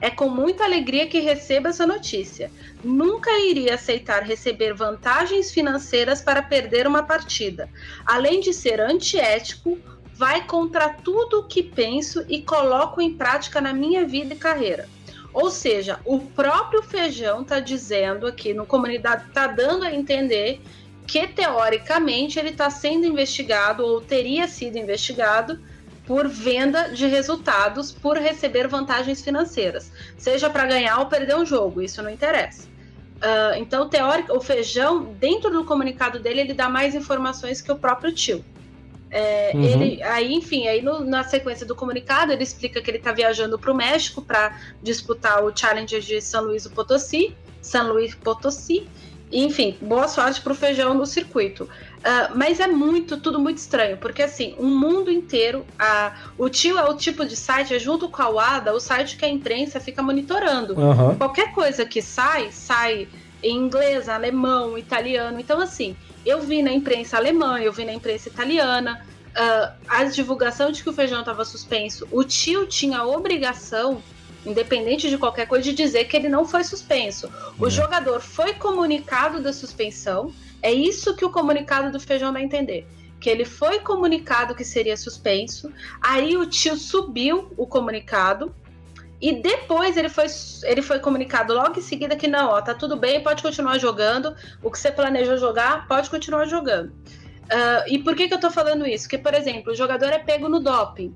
É com muita alegria que recebo essa notícia. Nunca iria aceitar receber vantagens financeiras para perder uma partida. Além de ser antiético, vai contra tudo o que penso e coloco em prática na minha vida e carreira. Ou seja, o próprio Feijão está dizendo aqui no comunidade, está dando a entender que teoricamente ele está sendo investigado ou teria sido investigado por venda de resultados por receber vantagens financeiras, seja para ganhar ou perder um jogo, isso não interessa. Uh, então, teórico, o feijão, dentro do comunicado dele, ele dá mais informações que o próprio tio. É, uhum. ele, aí, enfim, aí no, na sequência do comunicado, ele explica que ele está viajando para o México para disputar o Challenger de São Luís Potosí, São Luís Potosí. Enfim, boa sorte para o feijão no circuito. Uh, mas é muito, tudo muito estranho, porque assim, o um mundo inteiro, uh, o tio é o tipo de site, é junto com a WADA, o site que a imprensa fica monitorando. Uhum. Qualquer coisa que sai, sai em inglês, alemão, italiano. Então, assim, eu vi na imprensa alemã, eu vi na imprensa italiana, uh, a divulgação de que o feijão estava suspenso. O tio tinha a obrigação independente de qualquer coisa, de dizer que ele não foi suspenso. O é. jogador foi comunicado da suspensão, é isso que o comunicado do Feijão a entender. Que ele foi comunicado que seria suspenso, aí o tio subiu o comunicado, e depois ele foi, ele foi comunicado logo em seguida que não, ó, tá tudo bem, pode continuar jogando, o que você planejou jogar, pode continuar jogando. Uh, e por que, que eu tô falando isso? Porque, por exemplo, o jogador é pego no doping.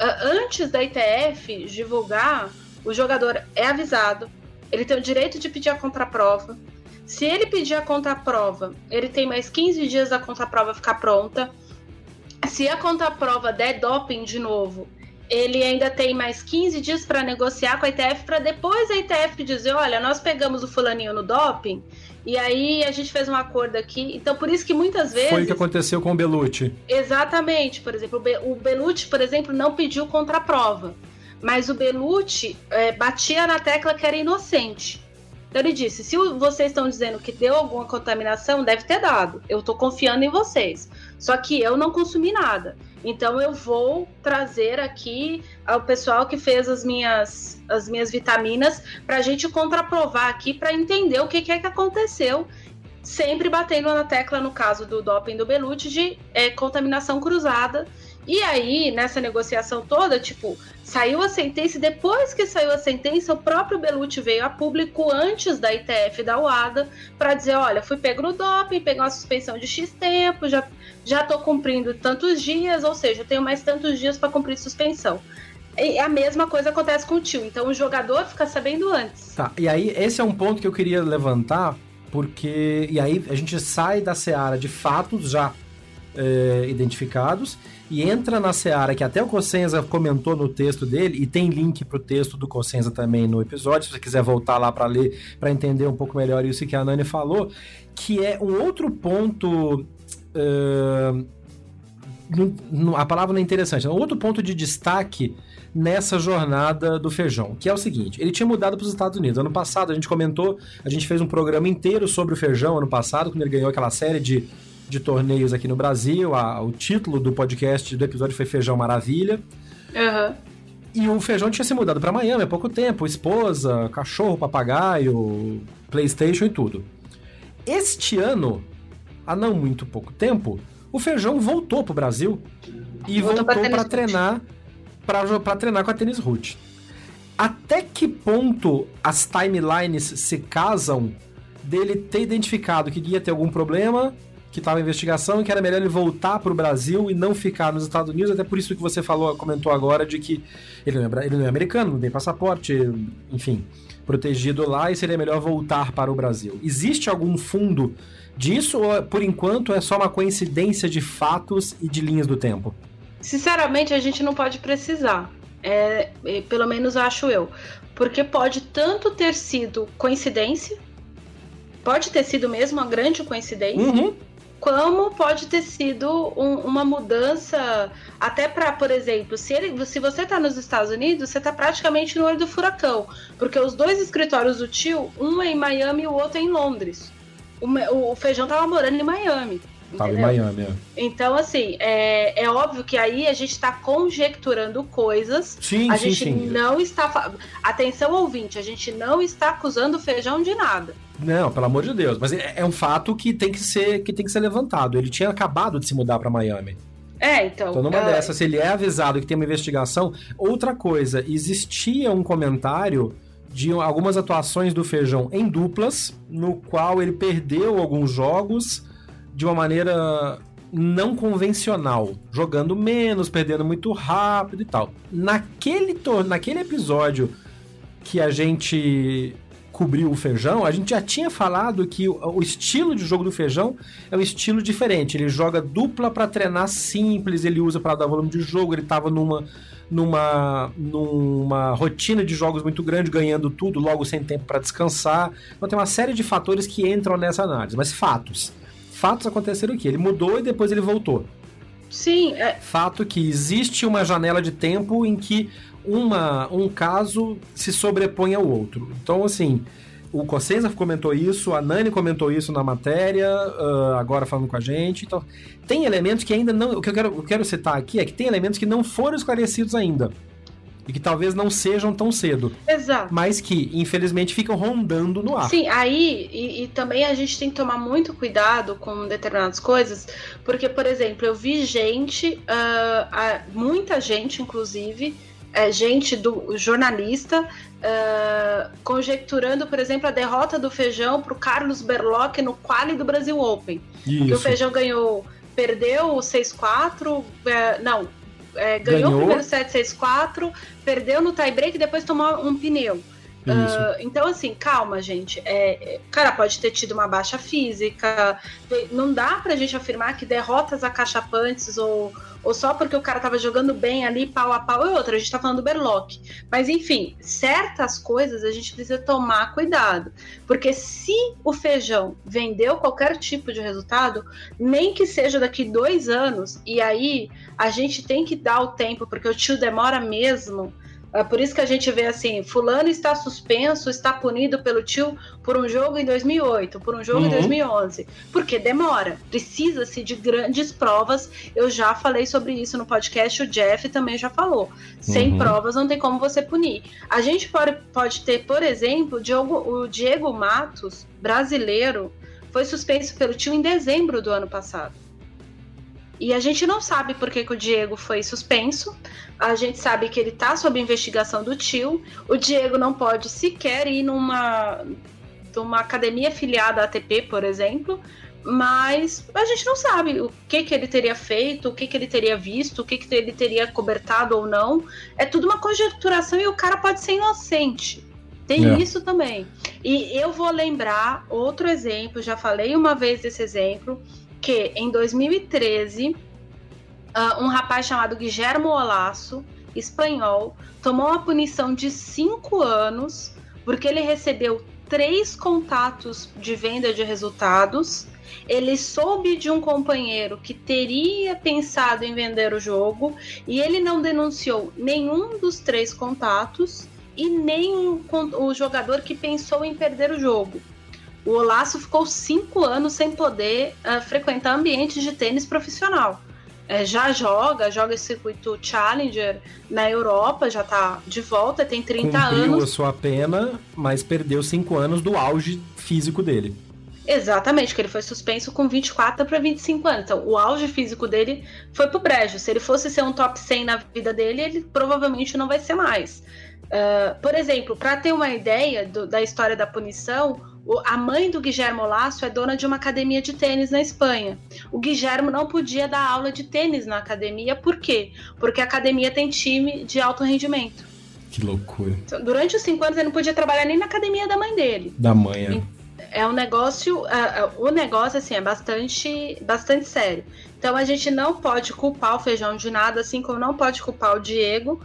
Uh, antes da ITF divulgar, o jogador é avisado, ele tem o direito de pedir a contraprova. Se ele pedir a contraprova, ele tem mais 15 dias da contraprova ficar pronta. Se a contraprova der doping de novo, ele ainda tem mais 15 dias para negociar com a ITF para depois a ITF dizer, olha, nós pegamos o fulaninho no doping e aí a gente fez um acordo aqui. Então por isso que muitas vezes Foi o que aconteceu com o Belucci. Exatamente, por exemplo, o Belucci, por exemplo, não pediu contraprova, mas o Belucci é, batia na tecla que era inocente. Então ele disse: se vocês estão dizendo que deu alguma contaminação, deve ter dado. Eu estou confiando em vocês. Só que eu não consumi nada. Então eu vou trazer aqui ao pessoal que fez as minhas, as minhas vitaminas para a gente contraprovar aqui para entender o que, que, é que aconteceu. Sempre batendo na tecla, no caso do doping do Belucci, de é, contaminação cruzada. E aí, nessa negociação toda, tipo, saiu a sentença e depois que saiu a sentença, o próprio Belucci veio a público antes da ITF da UADA para dizer, olha, fui pego no doping, pegou uma suspensão de X tempo, já já estou cumprindo tantos dias, ou seja, eu tenho mais tantos dias para cumprir suspensão. E a mesma coisa acontece com o tio. Então o jogador fica sabendo antes. Tá, e aí esse é um ponto que eu queria levantar, porque. E aí a gente sai da seara de fatos já é, identificados e entra na seara que até o Cossenza comentou no texto dele, e tem link pro texto do Cossenza também no episódio, se você quiser voltar lá para ler, para entender um pouco melhor isso que a Nani falou, que é um outro ponto Uh, a palavra não é interessante. Outro ponto de destaque nessa jornada do feijão, que é o seguinte: ele tinha mudado para os Estados Unidos. Ano passado a gente comentou, a gente fez um programa inteiro sobre o feijão ano passado, quando ele ganhou aquela série de, de torneios aqui no Brasil. A, o título do podcast do episódio foi Feijão Maravilha. Uhum. E o feijão tinha se mudado para Miami há pouco tempo, esposa, cachorro, papagaio, PlayStation e tudo. Este ano, há não muito pouco tempo, o Feijão voltou pro Brasil e voltou, voltou para treinar para treinar com a Tênis Root. Até que ponto as timelines se casam dele ter identificado que ia ter algum problema, que estava em investigação e que era melhor ele voltar para o Brasil e não ficar nos Estados Unidos, até por isso que você falou, comentou agora de que ele não é, ele não é americano, não tem passaporte, enfim, protegido lá e seria melhor voltar para o Brasil. Existe algum fundo disso ou por enquanto é só uma coincidência de fatos e de linhas do tempo? Sinceramente, a gente não pode precisar. É, é, pelo menos acho eu. Porque pode tanto ter sido coincidência, pode ter sido mesmo uma grande coincidência, uhum. Como pode ter sido um, uma mudança, até para, por exemplo, se, ele, se você está nos Estados Unidos, você está praticamente no olho do furacão, porque os dois escritórios do tio, um é em Miami e o outro é em Londres o, o Feijão tava morando em Miami. Tava em Miami, é. Então, assim, é, é óbvio que aí a gente está conjecturando coisas. Sim, a sim, gente sim. não está. Atenção, ouvinte, a gente não está acusando o feijão de nada. Não, pelo amor de Deus. Mas é, é um fato que tem que ser que tem que ser levantado. Ele tinha acabado de se mudar para Miami. É, então. Então, numa é... dessas, se ele é avisado que tem uma investigação. Outra coisa, existia um comentário de algumas atuações do Feijão em duplas, no qual ele perdeu alguns jogos de uma maneira não convencional, jogando menos, perdendo muito rápido e tal. Naquele, naquele episódio que a gente cobriu o feijão, a gente já tinha falado que o, estilo de jogo do feijão é um estilo diferente. Ele joga dupla para treinar simples, ele usa para dar volume de jogo, ele estava numa numa, numa rotina de jogos muito grande, ganhando tudo, logo sem tempo para descansar. Então tem uma série de fatores que entram nessa análise, mas fatos. Fatos aconteceram aqui. Ele mudou e depois ele voltou. Sim. É... Fato que existe uma janela de tempo em que uma, um caso se sobrepõe ao outro. Então, assim, o Cossenza comentou isso, a Nani comentou isso na matéria, uh, agora falando com a gente. Então, tem elementos que ainda não. O que eu quero, eu quero citar aqui é que tem elementos que não foram esclarecidos ainda. E que talvez não sejam tão cedo. Exato. Mas que, infelizmente, ficam rondando no ar. Sim, aí, e, e também a gente tem que tomar muito cuidado com determinadas coisas, porque, por exemplo, eu vi gente, uh, muita gente, inclusive, é, gente do jornalista uh, conjecturando, por exemplo, a derrota do Feijão para o Carlos Berloc no quali do Brasil Open. Isso. Que o Feijão ganhou, perdeu o 6-4, é, não, é, ganhou, ganhou o primeiro set 6-4, perdeu no tie-break e depois tomou um pneu. Uh, então, assim, calma, gente. É, o cara pode ter tido uma baixa física. Não dá pra gente afirmar que derrotas acachapantes ou, ou só porque o cara tava jogando bem ali, pau a pau, é outra. A gente tá falando do Berlock. Mas, enfim, certas coisas a gente precisa tomar cuidado. Porque se o feijão vendeu qualquer tipo de resultado, nem que seja daqui dois anos, e aí a gente tem que dar o tempo, porque o tio demora mesmo é por isso que a gente vê assim, fulano está suspenso, está punido pelo tio por um jogo em 2008, por um jogo uhum. em 2011. Porque demora, precisa-se de grandes provas. Eu já falei sobre isso no podcast, o Jeff também já falou. Sem uhum. provas não tem como você punir. A gente pode, pode ter, por exemplo, Diogo, o Diego Matos, brasileiro, foi suspenso pelo tio em dezembro do ano passado. E a gente não sabe por que, que, o Diego foi suspenso. A gente sabe que ele está sob investigação do tio. O Diego não pode sequer ir numa, numa academia filiada à ATP, por exemplo. Mas a gente não sabe o que, que ele teria feito, o que, que ele teria visto, o que, que ele teria cobertado ou não. É tudo uma conjecturação e o cara pode ser inocente. Tem é. isso também. E eu vou lembrar outro exemplo, já falei uma vez desse exemplo que em 2013 uh, ah, um rapaz chamado Guillermo Olaço, espanhol, tomou uma punição de cinco anos porque ele recebeu três contatos de venda de resultados. Ele soube de um companheiro que teria pensado em vender o jogo e ele não denunciou nenhum dos três contatos e nem o jogador que pensou em perder o jogo. O Olaço ficou cinco anos sem poder uh, frequentar ambientes de tênis profissional. É, já joga, joga esse circuito Challenger na Europa, já tá de volta, tem 30 Cumpriu anos. Cumpriu a sua pena, mas perdeu cinco anos do auge físico dele. Exatamente, que ele foi suspenso com 24 para 25 anos. Então, o auge físico dele foi pro brejo. Se ele fosse ser um top 100 na vida dele, ele provavelmente não vai ser mais. Uh, por exemplo, para ter uma ideia do, da história da punição, a mãe do Guilherme Lasso é dona de uma academia de tênis na Espanha. O Guilherme não podia dar aula de tênis na academia, por quê? Porque a academia tem time de alto rendimento. Que loucura. Então, durante os cinco anos ele não podia trabalhar nem na academia da mãe dele. Da mãe, é. É um negócio, uh, uh, o negócio assim é bastante, bastante sério. Então a gente não pode culpar o feijão de nada, assim como não pode culpar o Diego,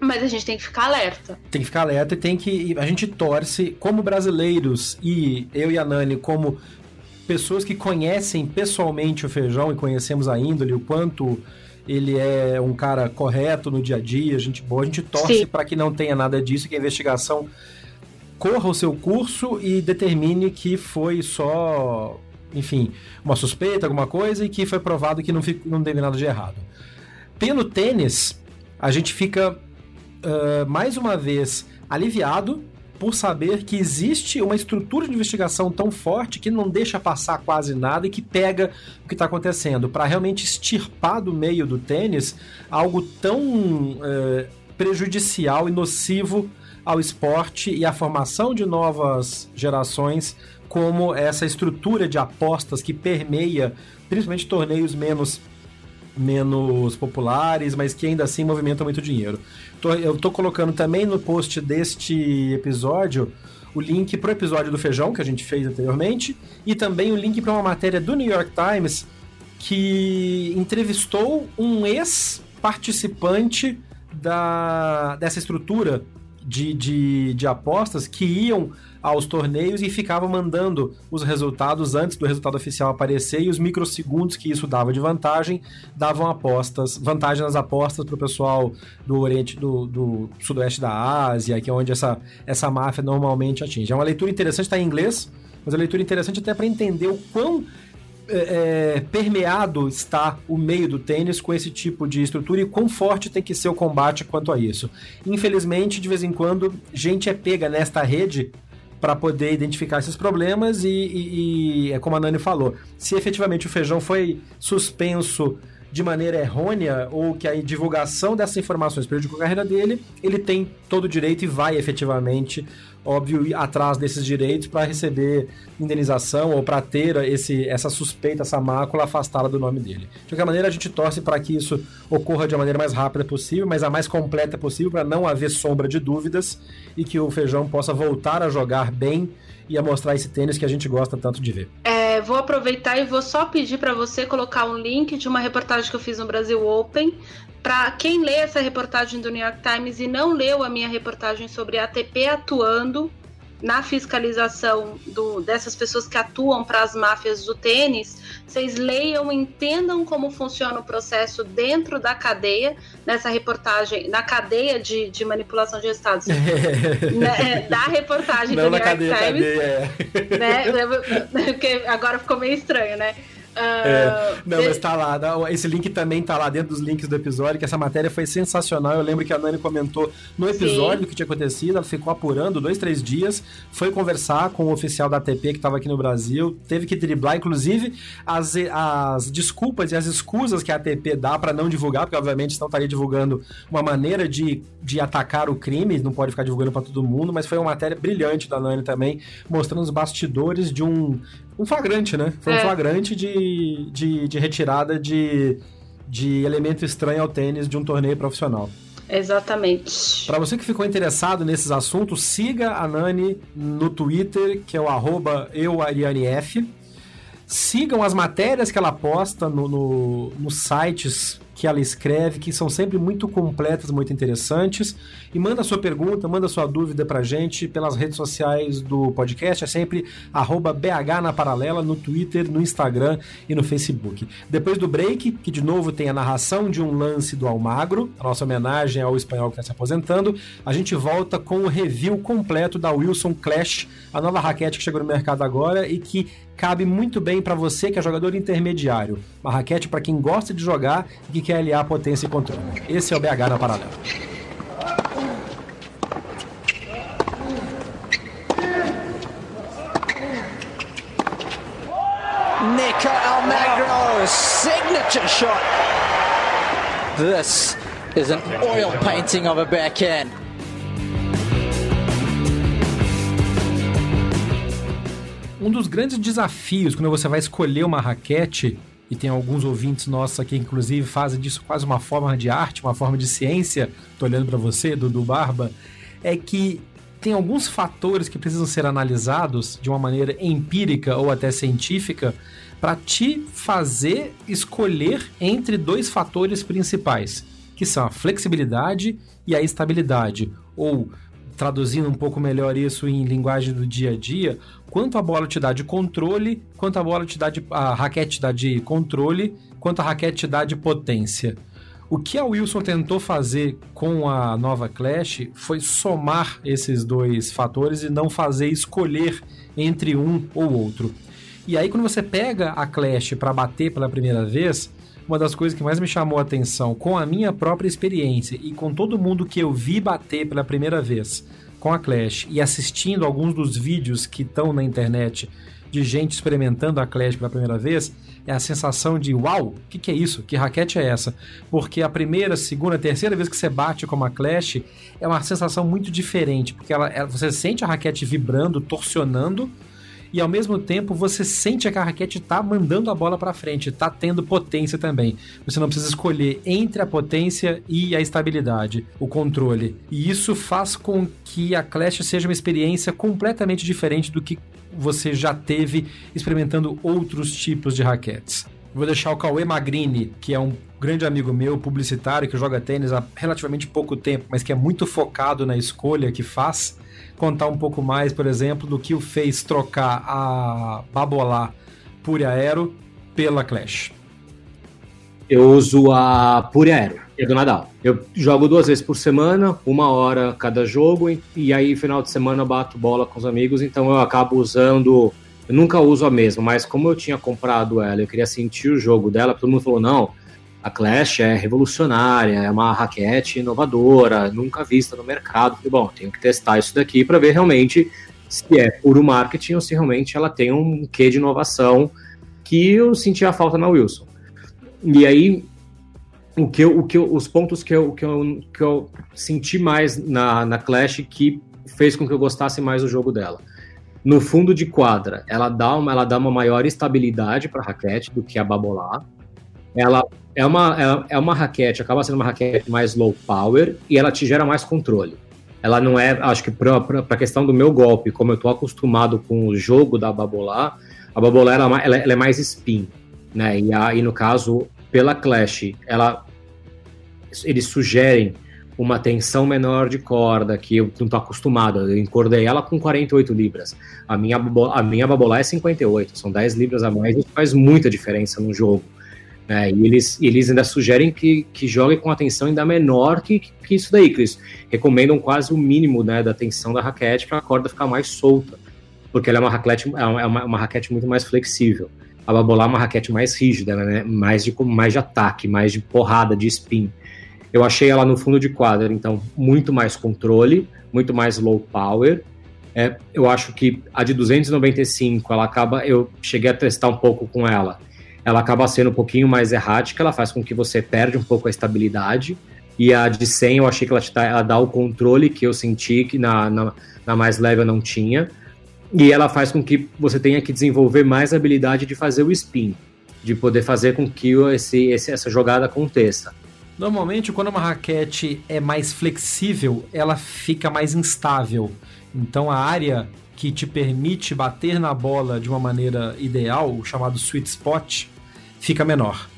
mas a gente tem que ficar alerta. Tem que ficar alerta e tem que. A gente torce, como brasileiros, e eu e a Nani, como pessoas que conhecem pessoalmente o feijão e conhecemos a índole, o quanto ele é um cara correto no dia a dia, gente boa, a gente torce para que não tenha nada disso, que a investigação corra o seu curso e determine que foi só, enfim, uma suspeita, alguma coisa, e que foi provado que não, fica, não teve nada de errado. Pelo tênis, a gente fica uh, mais uma vez, aliviado por saber que existe uma estrutura de investigação tão forte que não deixa passar quase nada e que pega o que está acontecendo, para realmente extirpar do meio do tênis algo tão uh, prejudicial e nocivo ao esporte e à formação de novas gerações, como essa estrutura de apostas que permeia principalmente torneios menos menos populares, mas que ainda assim movimentam muito dinheiro. Tô, eu tô colocando também no post deste episódio o link pro episódio do feijão que a gente fez anteriormente e também o link para uma matéria do New York Times que entrevistou um ex-participante da, dessa estrutura de, de, de apostas que iam aos torneios e ficava mandando os resultados antes do resultado oficial aparecer e os microsegundos que isso dava de vantagem davam apostas, vantagem nas apostas para o pessoal do Oriente, do, do, Sudoeste da Ásia, que é onde essa, essa máfia normalmente atinge. É uma leitura interessante, está em inglês, mas é uma leitura interessante até para entender o quão é, é, permeado está o meio do tênis com esse tipo de estrutura e quão forte tem que ser o combate quanto a isso. Infelizmente, de vez em quando, gente é pega nesta rede para poder identificar esses problemas e, e, e, é como a Nani falou, se efetivamente o feijão foi suspenso de maneira errônea ou que a divulgação dessas informações prejudicou a carreira dele, ele tem todo o direito e vai efetivamente, óbvio, ir atrás desses direitos para receber indenização ou para ter esse, essa suspeita, essa mácula afastada do nome dele. De qualquer maneira, a gente torce para que isso ocorra de uma maneira mais rápida possível, mas a mais completa possível, para não haver sombra de dúvidas e que o Feijão possa voltar a jogar bem e a mostrar esse tênis que a gente gosta tanto de ver. É, vou aproveitar e vou só pedir para você colocar um link de uma reportagem que eu fiz no Brasil Open. Para quem lê essa reportagem do New York Times e não leu a minha reportagem sobre a ATP atuando na fiscalização do, dessas pessoas que atuam para as máfias do tênis, vocês leiam, entendam como funciona o processo dentro da cadeia, nessa reportagem, na cadeia de, de manipulação de estados, né, da reportagem Não do New York cadeia, Times. cadeia. Né? Porque agora ficou meio estranho, né? É, Ah, não, mas tá lá. Esse link também tá lá dentro dos links do episódio, que essa matéria foi sensacional. Eu lembro que a Nani comentou no episódio o que tinha acontecido, ela ficou apurando dois, três dias, foi conversar com o oficial da ATP que estava aqui no Brasil, teve que driblar, inclusive, as, as desculpas e as escusas que a ATP dá para não divulgar, porque obviamente senão estaria divulgando uma maneira de, de atacar o crime, não pode ficar divulgando para todo mundo, mas foi uma matéria brilhante da Nani também, mostrando os bastidores de um, um flagrante, né? Foi um É. flagrante de, de, de retirada de, de elemento estranho ao tênis de um torneio profissional. Exatamente. Para você que ficou interessado nesses assuntos, siga a Nani no Twitter, que é o arroba euarianef. Sigam as matérias que ela posta no, no- nos sites que ela escreve, que são sempre muito completas, muito interessantes. E manda sua pergunta, manda sua dúvida pra gente pelas redes sociais do podcast. É sempre BH na Paralela, no Twitter, no Instagram e no Facebook. Depois do break, que de novo tem a narração de um lance do Almagro, a nossa homenagem ao espanhol que está se aposentando, a gente volta com o review completo da Wilson Clash, a nova raquete que chegou no mercado agora e que cabe muito bem para você que é jogador intermediário. Uma raquete para quem gosta de jogar e que quer aliar potência e controle. Esse é o BH na Paralela. Nico Almagro's signature shot. This is an oil painting of a backhand. Um dos grandes desafios quando você vai escolher uma raquete, e tem alguns ouvintes nossos aqui, inclusive, fazem disso quase uma forma de arte, uma forma de ciência, tô olhando para você, Dudu Barba, é que tem alguns fatores que precisam ser analisados de uma maneira empírica ou até científica para te fazer escolher entre dois fatores principais, que são a flexibilidade e a estabilidade, ou traduzindo um pouco melhor isso em linguagem do dia a dia, quanto a bola te dá de controle, quanto a bola te dá de a raquete te dá de controle, quanto a raquete te dá de potência. O que a Wilson tentou fazer com a nova Clash foi somar esses dois fatores e não fazer escolher entre um ou outro. E aí quando você pega a Clash para bater pela primeira vez, uma das coisas que mais me chamou a atenção com a minha própria experiência e com todo mundo que eu vi bater pela primeira vez com a Clash e assistindo alguns dos vídeos que estão na internet de gente experimentando a Clash pela primeira vez, é a sensação de uau, o que, que é isso? Que raquete é essa? Porque a primeira, segunda, terceira vez que você bate com uma Clash é uma sensação muito diferente, porque ela, ela- você sente a raquete vibrando, torcionando, e ao mesmo tempo você sente que a raquete tá mandando a bola para frente, tá tendo potência também. Você não precisa escolher entre a potência e a estabilidade, o controle. E isso faz com que a Clash seja uma experiência completamente diferente do que você já teve experimentando outros tipos de raquetes. Vou deixar o Cauê Magrini, que é um grande amigo meu, publicitário, que joga tênis há relativamente pouco tempo, mas que é muito focado na escolha que faz, contar um pouco mais, por exemplo, do que o fez trocar a Babolá Pure Aero pela Clash. Eu uso a Pure Aero, é do Nadal. Eu jogo duas vezes por semana, uma hora cada jogo, e- e aí final de semana eu bato bola com os amigos, então eu acabo usando. Eu nunca uso a mesma, mas como eu tinha comprado ela, eu queria sentir o jogo dela, todo mundo falou: não, a Clash é revolucionária, é uma raquete inovadora, nunca vista no mercado. Falei, bom, tenho que testar isso daqui para ver realmente se é puro marketing ou se realmente ela tem um quê de inovação que eu senti a falta na Wilson. E aí, o que eu, o que eu, os pontos que eu, que eu, que eu senti mais na, na Clash que fez com que eu gostasse mais do jogo dela. No fundo de quadra, ela dá uma, ela dá uma maior estabilidade para a raquete do que a Babolá. Ela é uma, é, é uma raquete, acaba sendo uma raquete mais low power e ela te gera mais controle. Ela não é, acho que para a questão do meu golpe, como eu tô acostumado com o jogo da Babolá, a Babolá ela, ela, ela é mais spin, né? E aí, no caso, pela Clash, ela, eles sugerem uma tensão menor de corda, que eu não tô acostumado. Eu encordei ela com 48 libras. A minha, a minha babolá é 58, são 10 libras a mais, isso faz muita diferença no jogo. Né? E eles, eles ainda sugerem que, que jogue com a tensão ainda menor que, que isso daí, que eles recomendam quase o mínimo né, da tensão da raquete para a corda ficar mais solta, porque ela é uma raquete, é uma, é uma raquete muito mais flexível. A babolá é uma raquete mais rígida, né? mais, de, mais de ataque, mais de porrada, de spin. Eu achei ela no fundo de quadra, então, muito mais controle, muito mais low power. É, eu acho que a de 295, ela acaba. Eu cheguei a testar um pouco com ela. Ela acaba sendo um pouquinho mais errática, ela faz com que você perde um pouco a estabilidade. E a de 100, eu achei que ela, te dá, ela dá o controle que eu senti que na, na, na mais leve eu não tinha. E ela faz com que você tenha que desenvolver mais a habilidade de fazer o spin, de poder fazer com que esse, esse, essa jogada aconteça. Normalmente, quando uma raquete é mais flexível, ela fica mais instável. Então, a área que te permite bater na bola de uma maneira ideal, o chamado sweet spot, fica menor.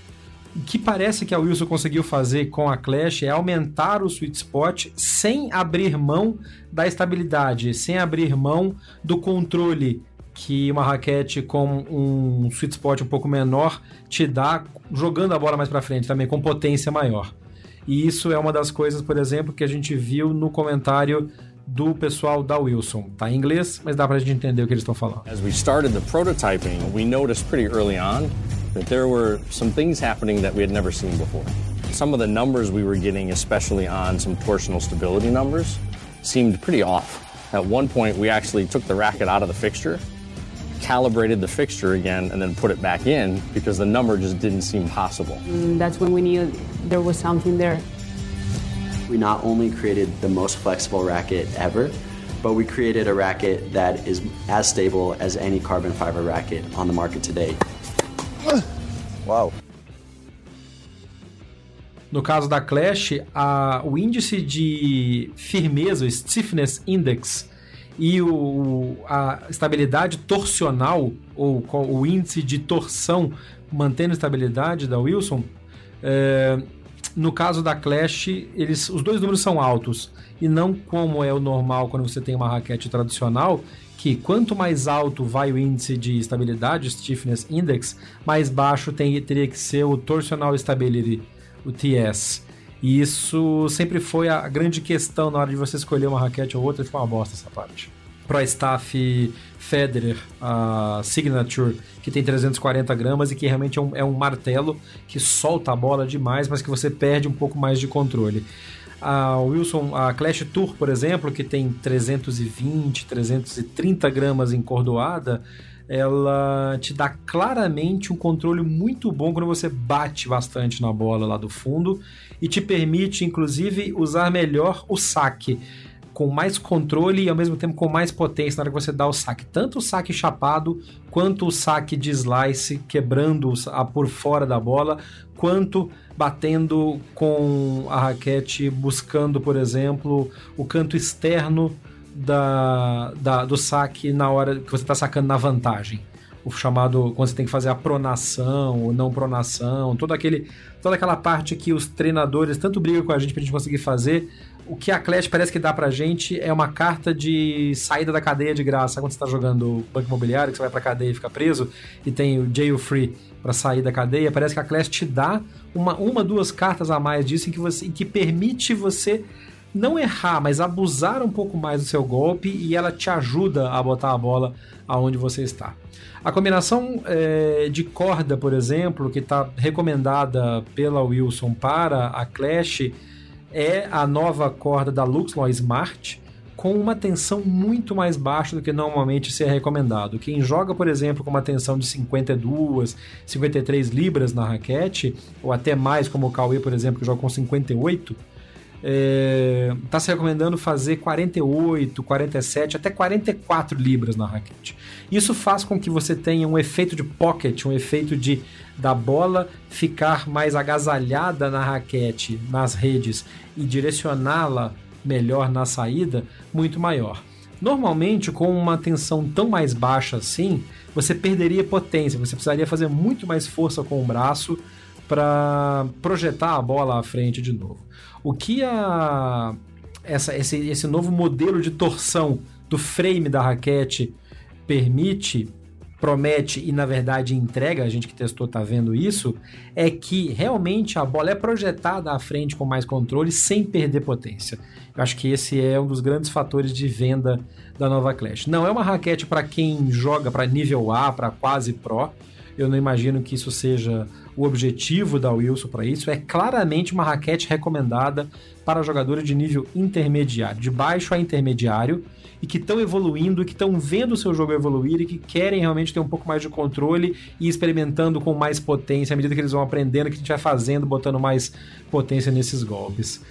O que parece que a Wilson conseguiu fazer com a Clash é aumentar o sweet spot sem abrir mão da estabilidade, sem abrir mão do controle que uma raquete com um sweet spot um pouco menor te dá jogando a bola mais para frente também, com potência maior. E isso é uma das coisas, por exemplo, que a gente viu no comentário do pessoal da Wilson. Tá em inglês, mas dá pra gente entender o que eles estão falando. As we started the prototyping, we noticed pretty early on that there were some things happening that we had never seen before. Some of the numbers we were getting, especially on some torsional stability numbers, seemed pretty off. At one point, we actually took the racket out of the fixture calibrated the fixture again and then put it back in because the number just didn't seem possible. Mm, that's when we knew there was something there. We not only created the most flexible racket ever, but we created a racket that is as stable as any carbon fiber racket on the market today. Wow. No caso da Clash, a, o índice de firmeza, o Stiffness Index, e o, a estabilidade torsional, ou o índice de torção mantendo a estabilidade da Wilson, é, no caso da Clash, eles, os dois números são altos. E não como é o normal quando você tem uma raquete tradicional, que quanto mais alto vai o índice de estabilidade, Stiffness Index, mais baixo tem, teria que ser o Torsional Stability, o TS. E isso sempre foi a grande questão na hora de você escolher uma raquete ou outra, foi uma bosta essa parte. Pro Staff Federer, a Signature, que tem 340 gramas e que realmente é um, é um martelo que solta a bola demais, mas que você perde um pouco mais de controle. A Wilson, a Clash Tour, por exemplo, que tem 320, 330 gramas encordoada, ela te dá claramente um controle muito bom quando você bate bastante na bola lá do fundo e te permite, inclusive, usar melhor o saque com mais controle e ao mesmo tempo com mais potência na hora que você dá o saque. Tanto o saque chapado, quanto o saque de slice, quebrando a por fora da bola, quanto batendo com a raquete, buscando, por exemplo, o canto externo da, da do saque na hora que você está sacando na vantagem o chamado quando você tem que fazer a pronação ou não pronação, todo aquele, toda aquela parte que os treinadores tanto brigam com a gente pra gente conseguir fazer. O que a Clash parece que dá pra gente é uma carta de saída da cadeia de graça. Quando você tá jogando banco imobiliário, que você vai pra cadeia e fica preso, e tem o jail free para sair da cadeia, parece que a Clash te dá uma, uma duas cartas a mais disso em que, você, em que permite você não errar, mas abusar um pouco mais do seu golpe e ela te ajuda a botar a bola aonde você está. A combinação é, de corda, por exemplo, que está recomendada pela Wilson para a Clash, é a nova corda da Luxlaw Smart, com uma tensão muito mais baixa do que normalmente se é recomendado. Quem joga, por exemplo, com uma tensão de 52, 53 libras na raquete, ou até mais, como o Cauê, por exemplo, que joga com 58, está é, se recomendando fazer 48, 47, até 44 libras na raquete. Isso faz com que você tenha um efeito de pocket, um efeito de da bola ficar mais agasalhada na raquete, nas redes e direcioná-la melhor na saída, muito maior. Normalmente, com uma tensão tão mais baixa assim, você perderia potência, você precisaria fazer muito mais força com o braço para projetar a bola à frente de novo. O que a, essa, esse, esse novo modelo de torção do frame da raquete permite promete e na verdade entrega, a gente que testou tá vendo isso, é que realmente a bola é projetada à frente com mais controle sem perder potência. Eu acho que esse é um dos grandes fatores de venda da nova Clash. Não é uma raquete para quem joga para nível A, para quase pro. Eu não imagino que isso seja o objetivo da Wilson para isso. É claramente uma raquete recomendada para jogadores de nível intermediário, de baixo a intermediário e que estão evoluindo, que estão vendo o seu jogo evoluir e que querem realmente ter um pouco mais de controle e experimentando com mais potência à medida que eles vão aprendendo, que a gente vai fazendo, botando mais potência nesses golpes.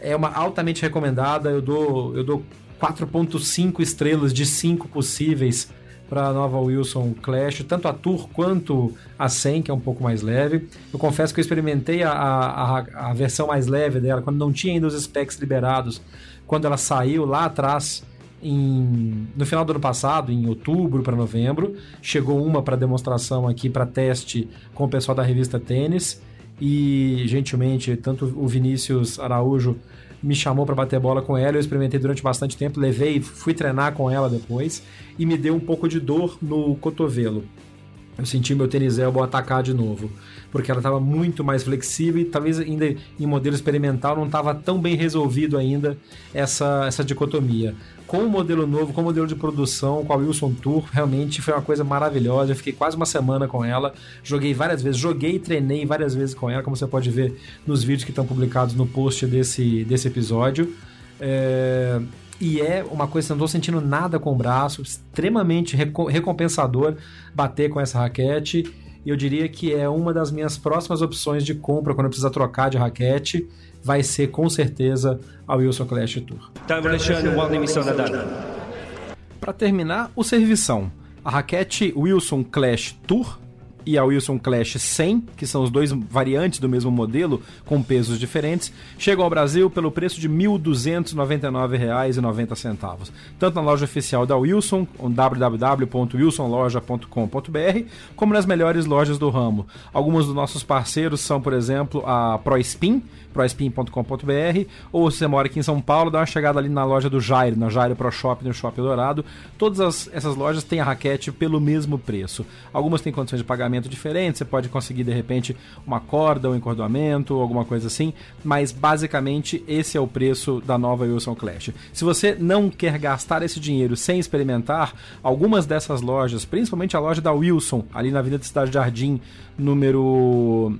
É uma altamente recomendada, eu dou, eu dou 4.5 estrelas de 5 possíveis para a nova Wilson Clash, tanto a Tour quanto a 100, que é um pouco mais leve. Eu confesso que eu experimentei a, a, a versão mais leve dela, quando não tinha ainda os specs liberados, quando ela saiu lá atrás em, no final do ano passado, em outubro para novembro. Chegou uma para demonstração aqui para teste com o pessoal da revista Tênis. E gentilmente, tanto o Vinícius Araújo me chamou para bater bola com ela, eu experimentei durante bastante tempo, levei, fui treinar com ela depois e me deu um pouco de dor no cotovelo. Eu senti meu tênis elbow atacar de novo porque ela estava muito mais flexível e talvez ainda em modelo experimental não estava tão bem resolvido ainda essa, essa dicotomia. Com o modelo novo, com o modelo de produção, com a Wilson Tour, realmente foi uma coisa maravilhosa. Eu fiquei quase uma semana com ela, joguei várias vezes, joguei e treinei várias vezes com ela, como você pode ver nos vídeos que estão publicados no post desse, desse episódio. É, e é uma coisa eu não estou sentindo nada com o braço, extremamente recompensador bater com essa raquete e eu diria que é uma das minhas próximas opções de compra quando eu precisar trocar de raquete. Vai ser com certeza a Wilson Clash Tour. Para terminar, o servição. A raquete Wilson Clash Tour e a Wilson Clash 100, que são os dois variantes do mesmo modelo, com pesos diferentes, chegam ao Brasil pelo preço de R$ 1.299,90, tanto na loja oficial da Wilson, www.wilsonloja.com.br, como nas melhores lojas do ramo. Alguns dos nossos parceiros são, por exemplo, a ProSpin, prospin.com.br, ou se você mora aqui em São Paulo, dá uma chegada ali na loja do Jairo, na Jairo Pro Shop, no Shopping Dourado. Todas as, essas lojas têm a raquete pelo mesmo preço. Algumas têm condições de pagamento diferentes, você pode conseguir de repente uma corda, um encordoamento, alguma coisa assim, mas basicamente esse é o preço da nova Wilson Clash. Se você não quer gastar esse dinheiro sem experimentar, algumas dessas lojas, principalmente a loja da Wilson, ali na Avenida de Cidade Jardim, número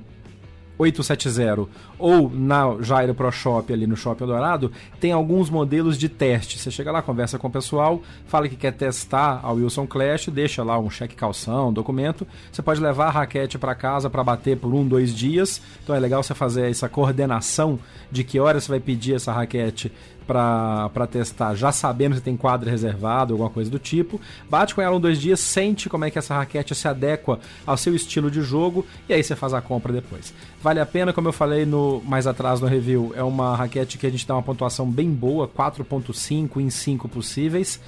870 ou na Jairo Pro Shop ali no Shopping Dourado, tem alguns modelos de teste. Você chega lá, conversa com o pessoal, fala que quer testar a Wilson Clash, deixa lá um cheque calção, um documento. Você pode levar a raquete para casa para bater por um, dois dias. Então é legal você fazer essa coordenação de que hora você vai pedir essa raquete para testar, já sabendo se tem quadro reservado, alguma coisa do tipo. Bate com ela um, dois dias, sente como é que essa raquete se adequa ao seu estilo de jogo e aí você faz a compra depois. Vale a pena, como eu falei no mais atrás no review, é uma raquete que a gente dá uma pontuação bem boa, 4.5 em 5 possíveis.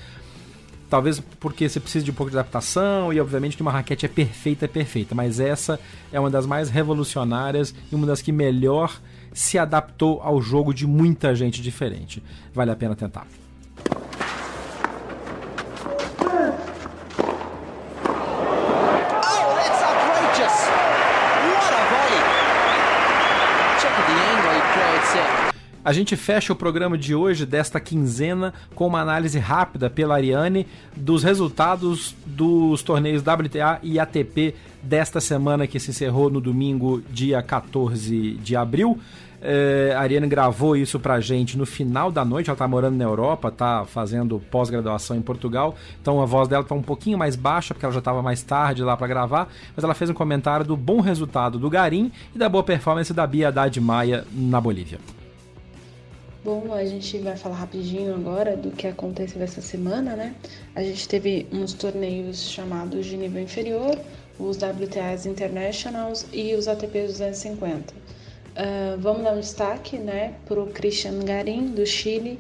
Talvez porque você precisa de um pouco de adaptação e, obviamente, que uma raquete é perfeita, é perfeita. Mas essa é uma das mais revolucionárias e uma das que melhor se adaptou ao jogo de muita gente diferente. Vale a pena tentar. A gente fecha o programa de hoje, desta quinzena, com uma análise rápida pela Ariane dos resultados dos torneios WTA e ATP desta semana que se encerrou no domingo, dia 14 de abril. É, a Ariane gravou isso pra gente no final da noite. Ela tá morando na Europa, tá fazendo pós-graduação em Portugal. Então a voz dela tá um pouquinho mais baixa, porque ela já tava mais tarde lá para gravar. Mas ela fez um comentário do bom resultado do Garim e da boa performance da Bia Haddad Maia na Bolívia. Bom, a gente vai falar rapidinho agora do que aconteceu essa semana, né? A gente teve uns torneios chamados de nível inferior, os WTAs Internationals e os ATP 250. Uh, vamos dar um destaque né, para o Christian Garim, do Chile,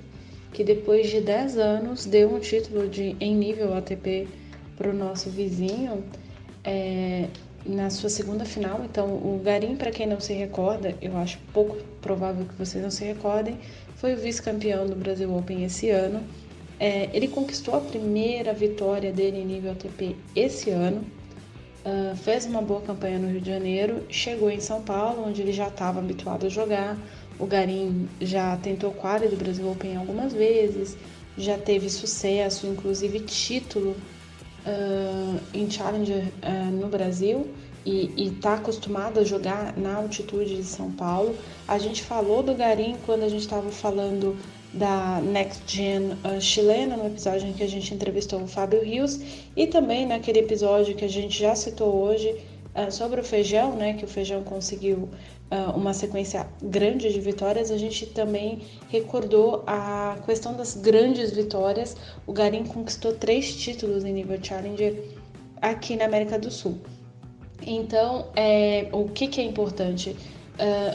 que depois de 10 anos deu um título de, em nível ATP para o nosso vizinho é, na sua segunda final. Então, o Garim, para quem não se recorda, eu acho pouco provável que vocês não se recordem, foi o vice-campeão do Brasil Open esse ano. É, ele conquistou a primeira vitória dele em nível ATP esse ano. Uh, fez uma boa campanha no Rio de Janeiro, chegou em São Paulo, onde ele já estava habituado a jogar. O Garim já tentou o quadro do Brasil Open algumas vezes, já teve sucesso, inclusive título uh, em Challenger uh, no Brasil e está acostumado a jogar na altitude de São Paulo. A gente falou do Garim quando a gente estava falando da Next Gen uh, chilena, no episódio em que a gente entrevistou o Fábio Rios, e também naquele episódio que a gente já citou hoje uh, sobre o Feijão, né, que o Feijão conseguiu uh, uma sequência grande de vitórias, a gente também recordou a questão das grandes vitórias. O Garim conquistou três títulos em nível Challenger aqui na América do Sul. Então, é, o que, que é importante?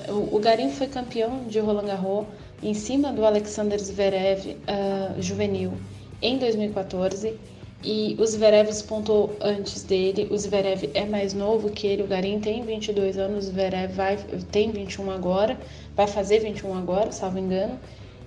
o, o Garim foi campeão de Roland Garros em cima do Alexander Zverev uh, juvenil em 2014 e o Zverev despontou antes dele. O Zverev é mais novo que ele, o Garim tem 22 anos, o Zverev vai, tem 21 agora, vai fazer 21 agora, salvo engano.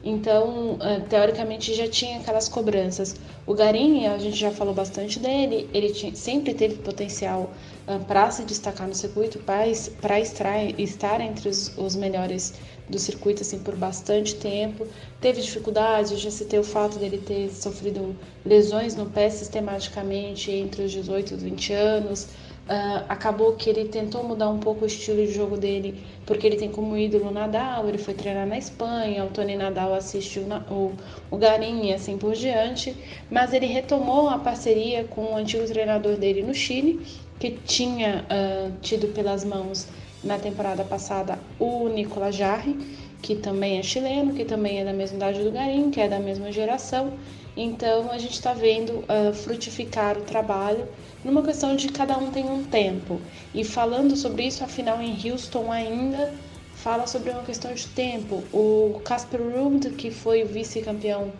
Então, uh, teoricamente já tinha aquelas cobranças. O Garim, a gente já falou bastante dele, ele tinha, sempre teve potencial uh, para se destacar no circuito, para estar entre os, os melhores do circuito assim por bastante tempo. Teve dificuldades, já citei o fato dele ter sofrido lesões no pé sistematicamente entre os 18 e os 20 anos. Uh, acabou que ele tentou mudar um pouco o estilo de jogo dele, porque ele tem como ídolo Nadal, ele foi treinar na Espanha, o Tony Nadal assistiu na, o, o Garim e assim por diante, mas ele retomou a parceria com o antigo treinador dele no Chile, que tinha uh, tido pelas mãos na temporada passada o Nicolas Jarre, que também é chileno, que também é da mesma idade do Garim, que é da mesma geração. Então a gente está vendo uh, frutificar o trabalho numa questão de cada um tem um tempo. E falando sobre isso, afinal em Houston ainda fala sobre uma questão de tempo. O Casper Ruud, que foi vice-campeão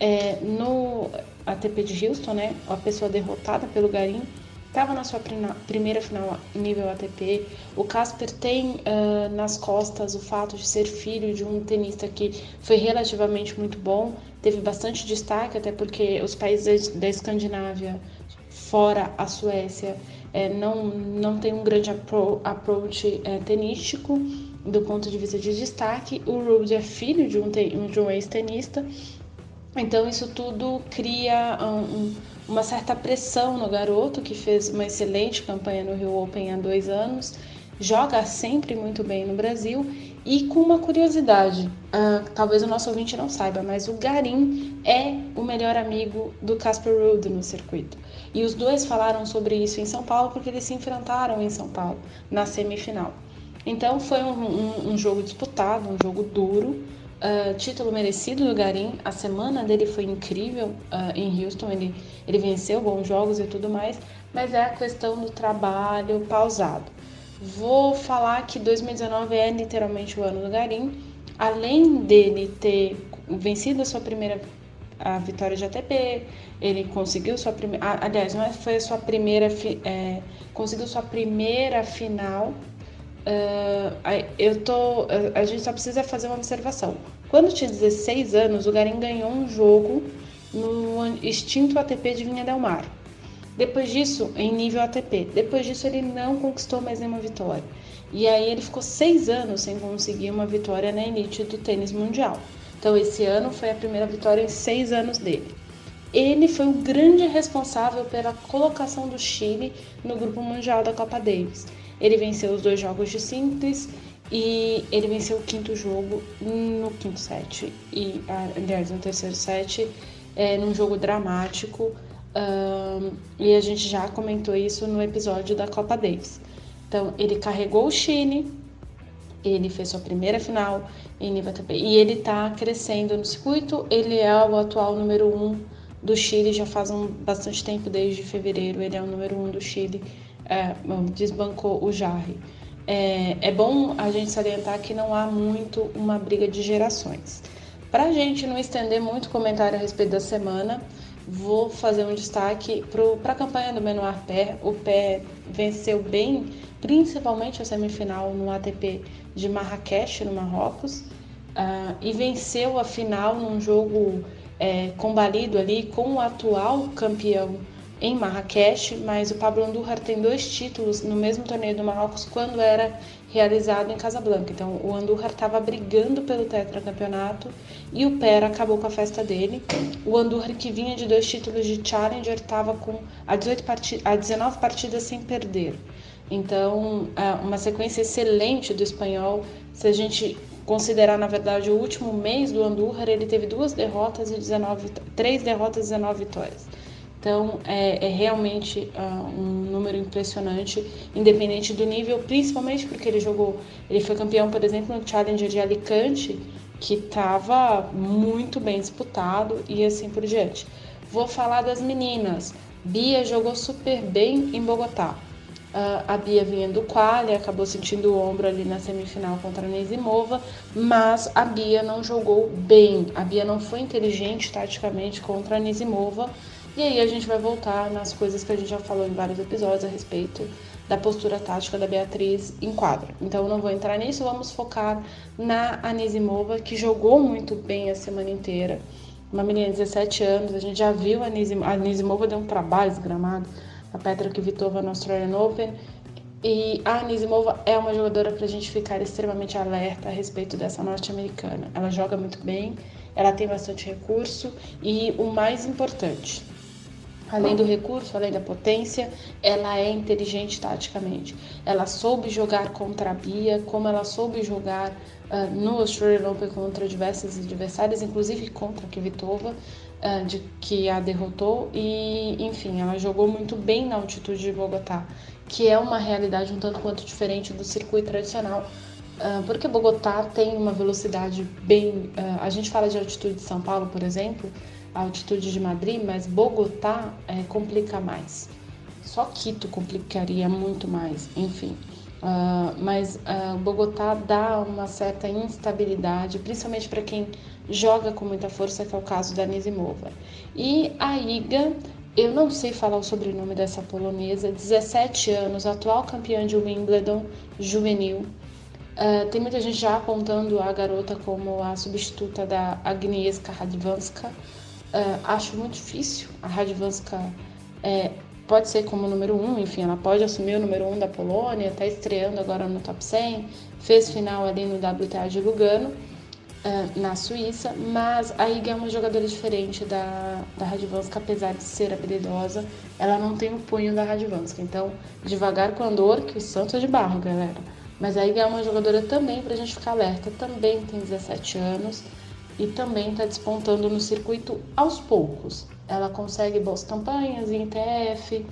é, no ATP de Houston, né, a pessoa derrotada pelo Garim, estava na sua primeira final nível ATP. O Casper tem uh, nas costas o fato de ser filho de um tenista que foi relativamente muito bom, teve bastante destaque, até porque os países da Escandinávia, fora a Suécia, é, não, não tem um grande apro approach é, tenístico do ponto de vista de destaque. O Rubio é filho de um, de um ex-tenista, então isso tudo cria um uma certa pressão no garoto, que fez uma excelente campanha no Rio Open há dois anos, joga sempre muito bem no Brasil e com uma curiosidade, uh, talvez o nosso ouvinte não saiba, mas o Garim é o melhor amigo do Casper Ruud no circuito. E os dois falaram sobre isso em São Paulo porque eles se enfrentaram em São Paulo na semifinal. Então foi um, um, um jogo disputado, um jogo duro, Uh, título merecido do Garim. A semana dele foi incrível uh, em Houston. Ele, ele venceu bons jogos e tudo mais, mas é a questão do trabalho pausado. Vou falar que 2019 é literalmente o ano do Garim. Além dele ter vencido a sua primeira a vitória de ATP, ele conseguiu sua primeira. Aliás, não é, foi a sua primeira. É, conseguiu sua primeira final Uh, eu tô, a gente só precisa fazer uma observação. Quando tinha 16 anos, o Garim ganhou um jogo no extinto ATP de Vinha Del Mar. Depois disso, em nível ATP, depois disso ele não conquistou mais nenhuma vitória. E aí ele ficou seis anos sem conseguir uma vitória na elite do tênis mundial. Então esse ano foi a primeira vitória em seis anos dele. Ele foi o grande responsável pela colocação do Chile no grupo mundial da Copa Davis. Ele venceu os dois jogos de simples e ele venceu o quinto jogo no quinto set, e aliás, no terceiro set, é, num jogo dramático. Um, e a gente já comentou isso no episódio da Copa Davis. Então, ele carregou o Chile, ele fez sua primeira final em nível ATP e ele está crescendo no circuito. Ele é o atual número um do Chile já faz um bastante tempo, desde fevereiro. Ele é o número um do Chile, é, desbancou o Jarre. É, é bom a gente salientar que não há muito uma briga de gerações. Para a gente não estender muito comentário a respeito da semana, vou fazer um destaque para a campanha do Menor Pé. O Pé venceu bem, principalmente a semifinal no ATP de Marrakech, no Marrocos, uh, e venceu a final num jogo é, combalido ali com o atual campeão em Marrakech, mas o Pablo Andújar tem dois títulos no mesmo torneio do Marrocos quando era realizado em Casablanca. Então o Andújar estava brigando pelo tetracampeonato e o Pera acabou com a festa dele. O Andújar que vinha de dois títulos de Challenger estava com a, 18 part... a 19 partidas sem perder. Então, é uma sequência excelente do espanhol. Se a gente considerar, na verdade, o último mês do Andújar, ele teve duas derrotas e 19, três derrotas e 19 vitórias. Então, é, é realmente uh, um número impressionante, independente do nível, principalmente porque ele jogou, ele foi campeão, por exemplo, no Challenger de Alicante, que estava muito bem disputado e assim por diante. Vou falar das meninas. Bia jogou super bem em Bogotá. Uh, a Bia vinha do quali, acabou sentindo o ombro ali na semifinal contra a Nesimova, mas a Bia não jogou bem. A Bia não foi inteligente taticamente contra a Nesimova. E aí a gente vai voltar nas coisas que a gente já falou em vários episódios a respeito da postura tática da Beatriz em quadra. Então eu não vou entrar nisso, vamos focar na Anisimova, que jogou muito bem a semana inteira. Uma menina de 17 anos, a gente já viu a Anisimova, deu um trabalho desgramado a Petra Kvitova no Australian Open. E a Anisimova é uma jogadora para a gente ficar extremamente alerta a respeito dessa norte-americana. Ela joga muito bem, ela tem bastante recurso e o mais importante, além do recurso, além da potência, ela é inteligente taticamente. Ela soube jogar contra a Bia, como ela soube jogar uh, no Australian Open contra diversas adversárias, inclusive contra a Kvitova. Ah, de, que a derrotou e, enfim, ela jogou muito bem na altitude de Bogotá, que é uma realidade um tanto quanto diferente do circuito tradicional, uh, porque Bogotá tem uma velocidade bem. Uh, a gente fala de altitude de São Paulo, por exemplo, altitude de Madrid, mas Bogotá é, complica mais. Só Quito complicaria muito mais, enfim. Uh, mas uh, Bogotá dá uma certa instabilidade, principalmente para quem joga com muita força, que é o caso da Nisimova. E a Iga, eu não sei falar o sobrenome dessa polonesa, 17 anos, atual campeã de Wimbledon juvenil. Uh, tem muita gente já apontando a garota como a substituta da Agnieszka Radwanska. Uh, acho muito difícil. A Radwanska é, pode ser como número um, enfim, ela pode assumir o número um da Polônia, está estreando agora no top 100, fez final ali no WTA de Lugano uh, na Suíça, mas a Iga é uma jogadora diferente da, da Radvanska, apesar de ser habilidosa, ela não tem o punho da Radvanska. Então, devagar com andor, que o santo é de barro, galera. Mas a Iga é uma jogadora também para a gente ficar alerta, também tem 17 anos e também está despontando no circuito aos poucos. Ela consegue boas campanhas em ITF,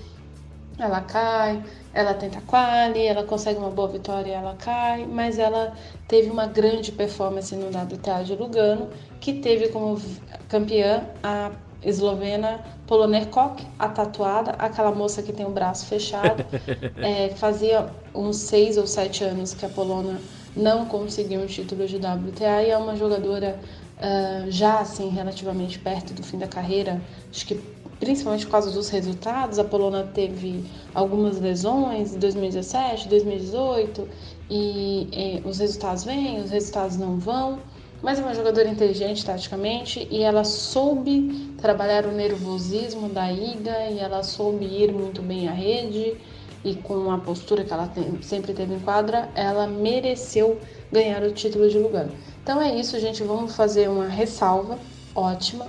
ela cai, ela tenta quali, ela consegue uma boa vitória e ela cai, mas ela teve uma grande performance no WTA de Lugano, que teve como campeã a eslovena Polonerkok, a tatuada, aquela moça que tem o braço fechado. é, fazia uns seis ou sete anos que a Polônia não conseguiu um título de WTA e é uma jogadora uh, já assim relativamente perto do fim da carreira, acho que principalmente por causa dos resultados. A Polônia teve algumas lesões em 2017, 2018 e, e os resultados vêm, os resultados não vão. Mas é uma jogadora inteligente taticamente e ela soube trabalhar o nervosismo da Iga e ela soube ir muito bem à rede e com a postura que ela tem, sempre teve em quadra, ela mereceu ganhar o título de lugar. Então é isso, gente. Vamos fazer uma ressalva ótima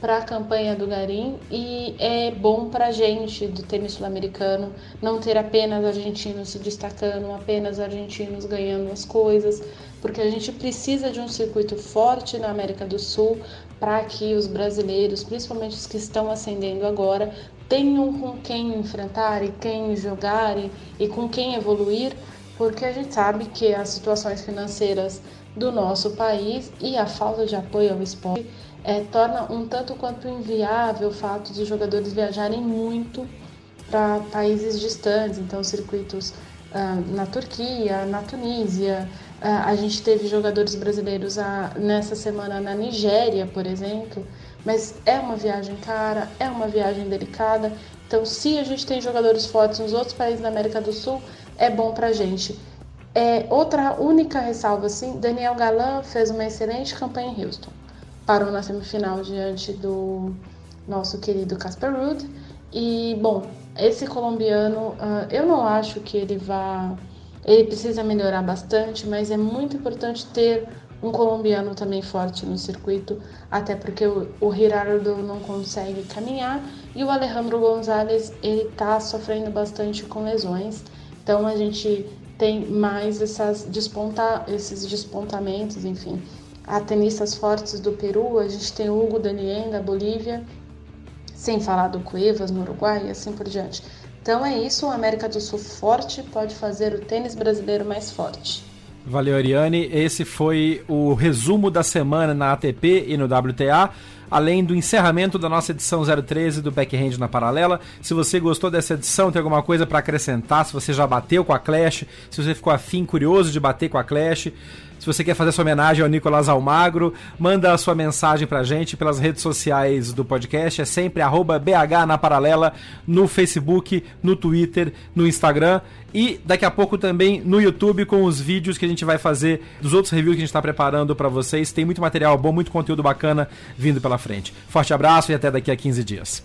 para a campanha do Garim e é bom para a gente do tênis sul-americano não ter apenas argentinos se destacando, apenas argentinos ganhando as coisas, porque a gente precisa de um circuito forte na América do Sul para que os brasileiros, principalmente os que estão ascendendo agora, tenham com quem enfrentar e quem jogar e, e com quem evoluir, porque a gente sabe que as situações financeiras do nosso país e a falta de apoio ao esporte é, torna um tanto quanto inviável o fato de jogadores viajarem muito para países distantes, então circuitos ah, na Turquia, na Tunísia. Ah, a gente teve jogadores brasileiros ah, nessa semana na Nigéria, por exemplo, mas é uma viagem cara, é uma viagem delicada. Então, se a gente tem jogadores fortes nos outros países da América do Sul, é bom para a gente. É, outra única ressalva, assim, Daniel Galan fez uma excelente campanha em Houston. Parou na semifinal diante do nosso querido Casper Ruud. E, bom, esse colombiano, uh, eu não acho que ele vá... Ele precisa melhorar bastante, mas é muito importante ter um colombiano também forte no circuito, até porque o, o Girardo não consegue caminhar e o Alejandro Gonzalez ele tá sofrendo bastante com lesões. Então a gente tem mais essas desponta, esses despontamentos, enfim. Há tenistas fortes do Peru, a gente tem Hugo Danien da Bolívia, sem falar do Cuevas no Uruguai e assim por diante. Então é isso, a América do Sul forte pode fazer o tênis brasileiro mais forte. Valeu, Ariane. Esse foi o resumo da semana na ATP e no WTA além do encerramento da nossa edição 013 do Backhand na Paralela. Se você gostou dessa edição, tem alguma coisa para acrescentar, se você já bateu com a Clash, se você ficou afim, curioso de bater com a Clash, se você quer fazer sua homenagem ao Nicolas Almagro, manda a sua mensagem pra gente pelas redes sociais do podcast. É sempre arroba BH na Paralela, no Facebook, no Twitter, no Instagram. E daqui a pouco também no YouTube com os vídeos que a gente vai fazer dos outros reviews que a gente está preparando para vocês. Tem muito material bom, muito conteúdo bacana vindo pela frente. Forte abraço e até daqui a 15 dias.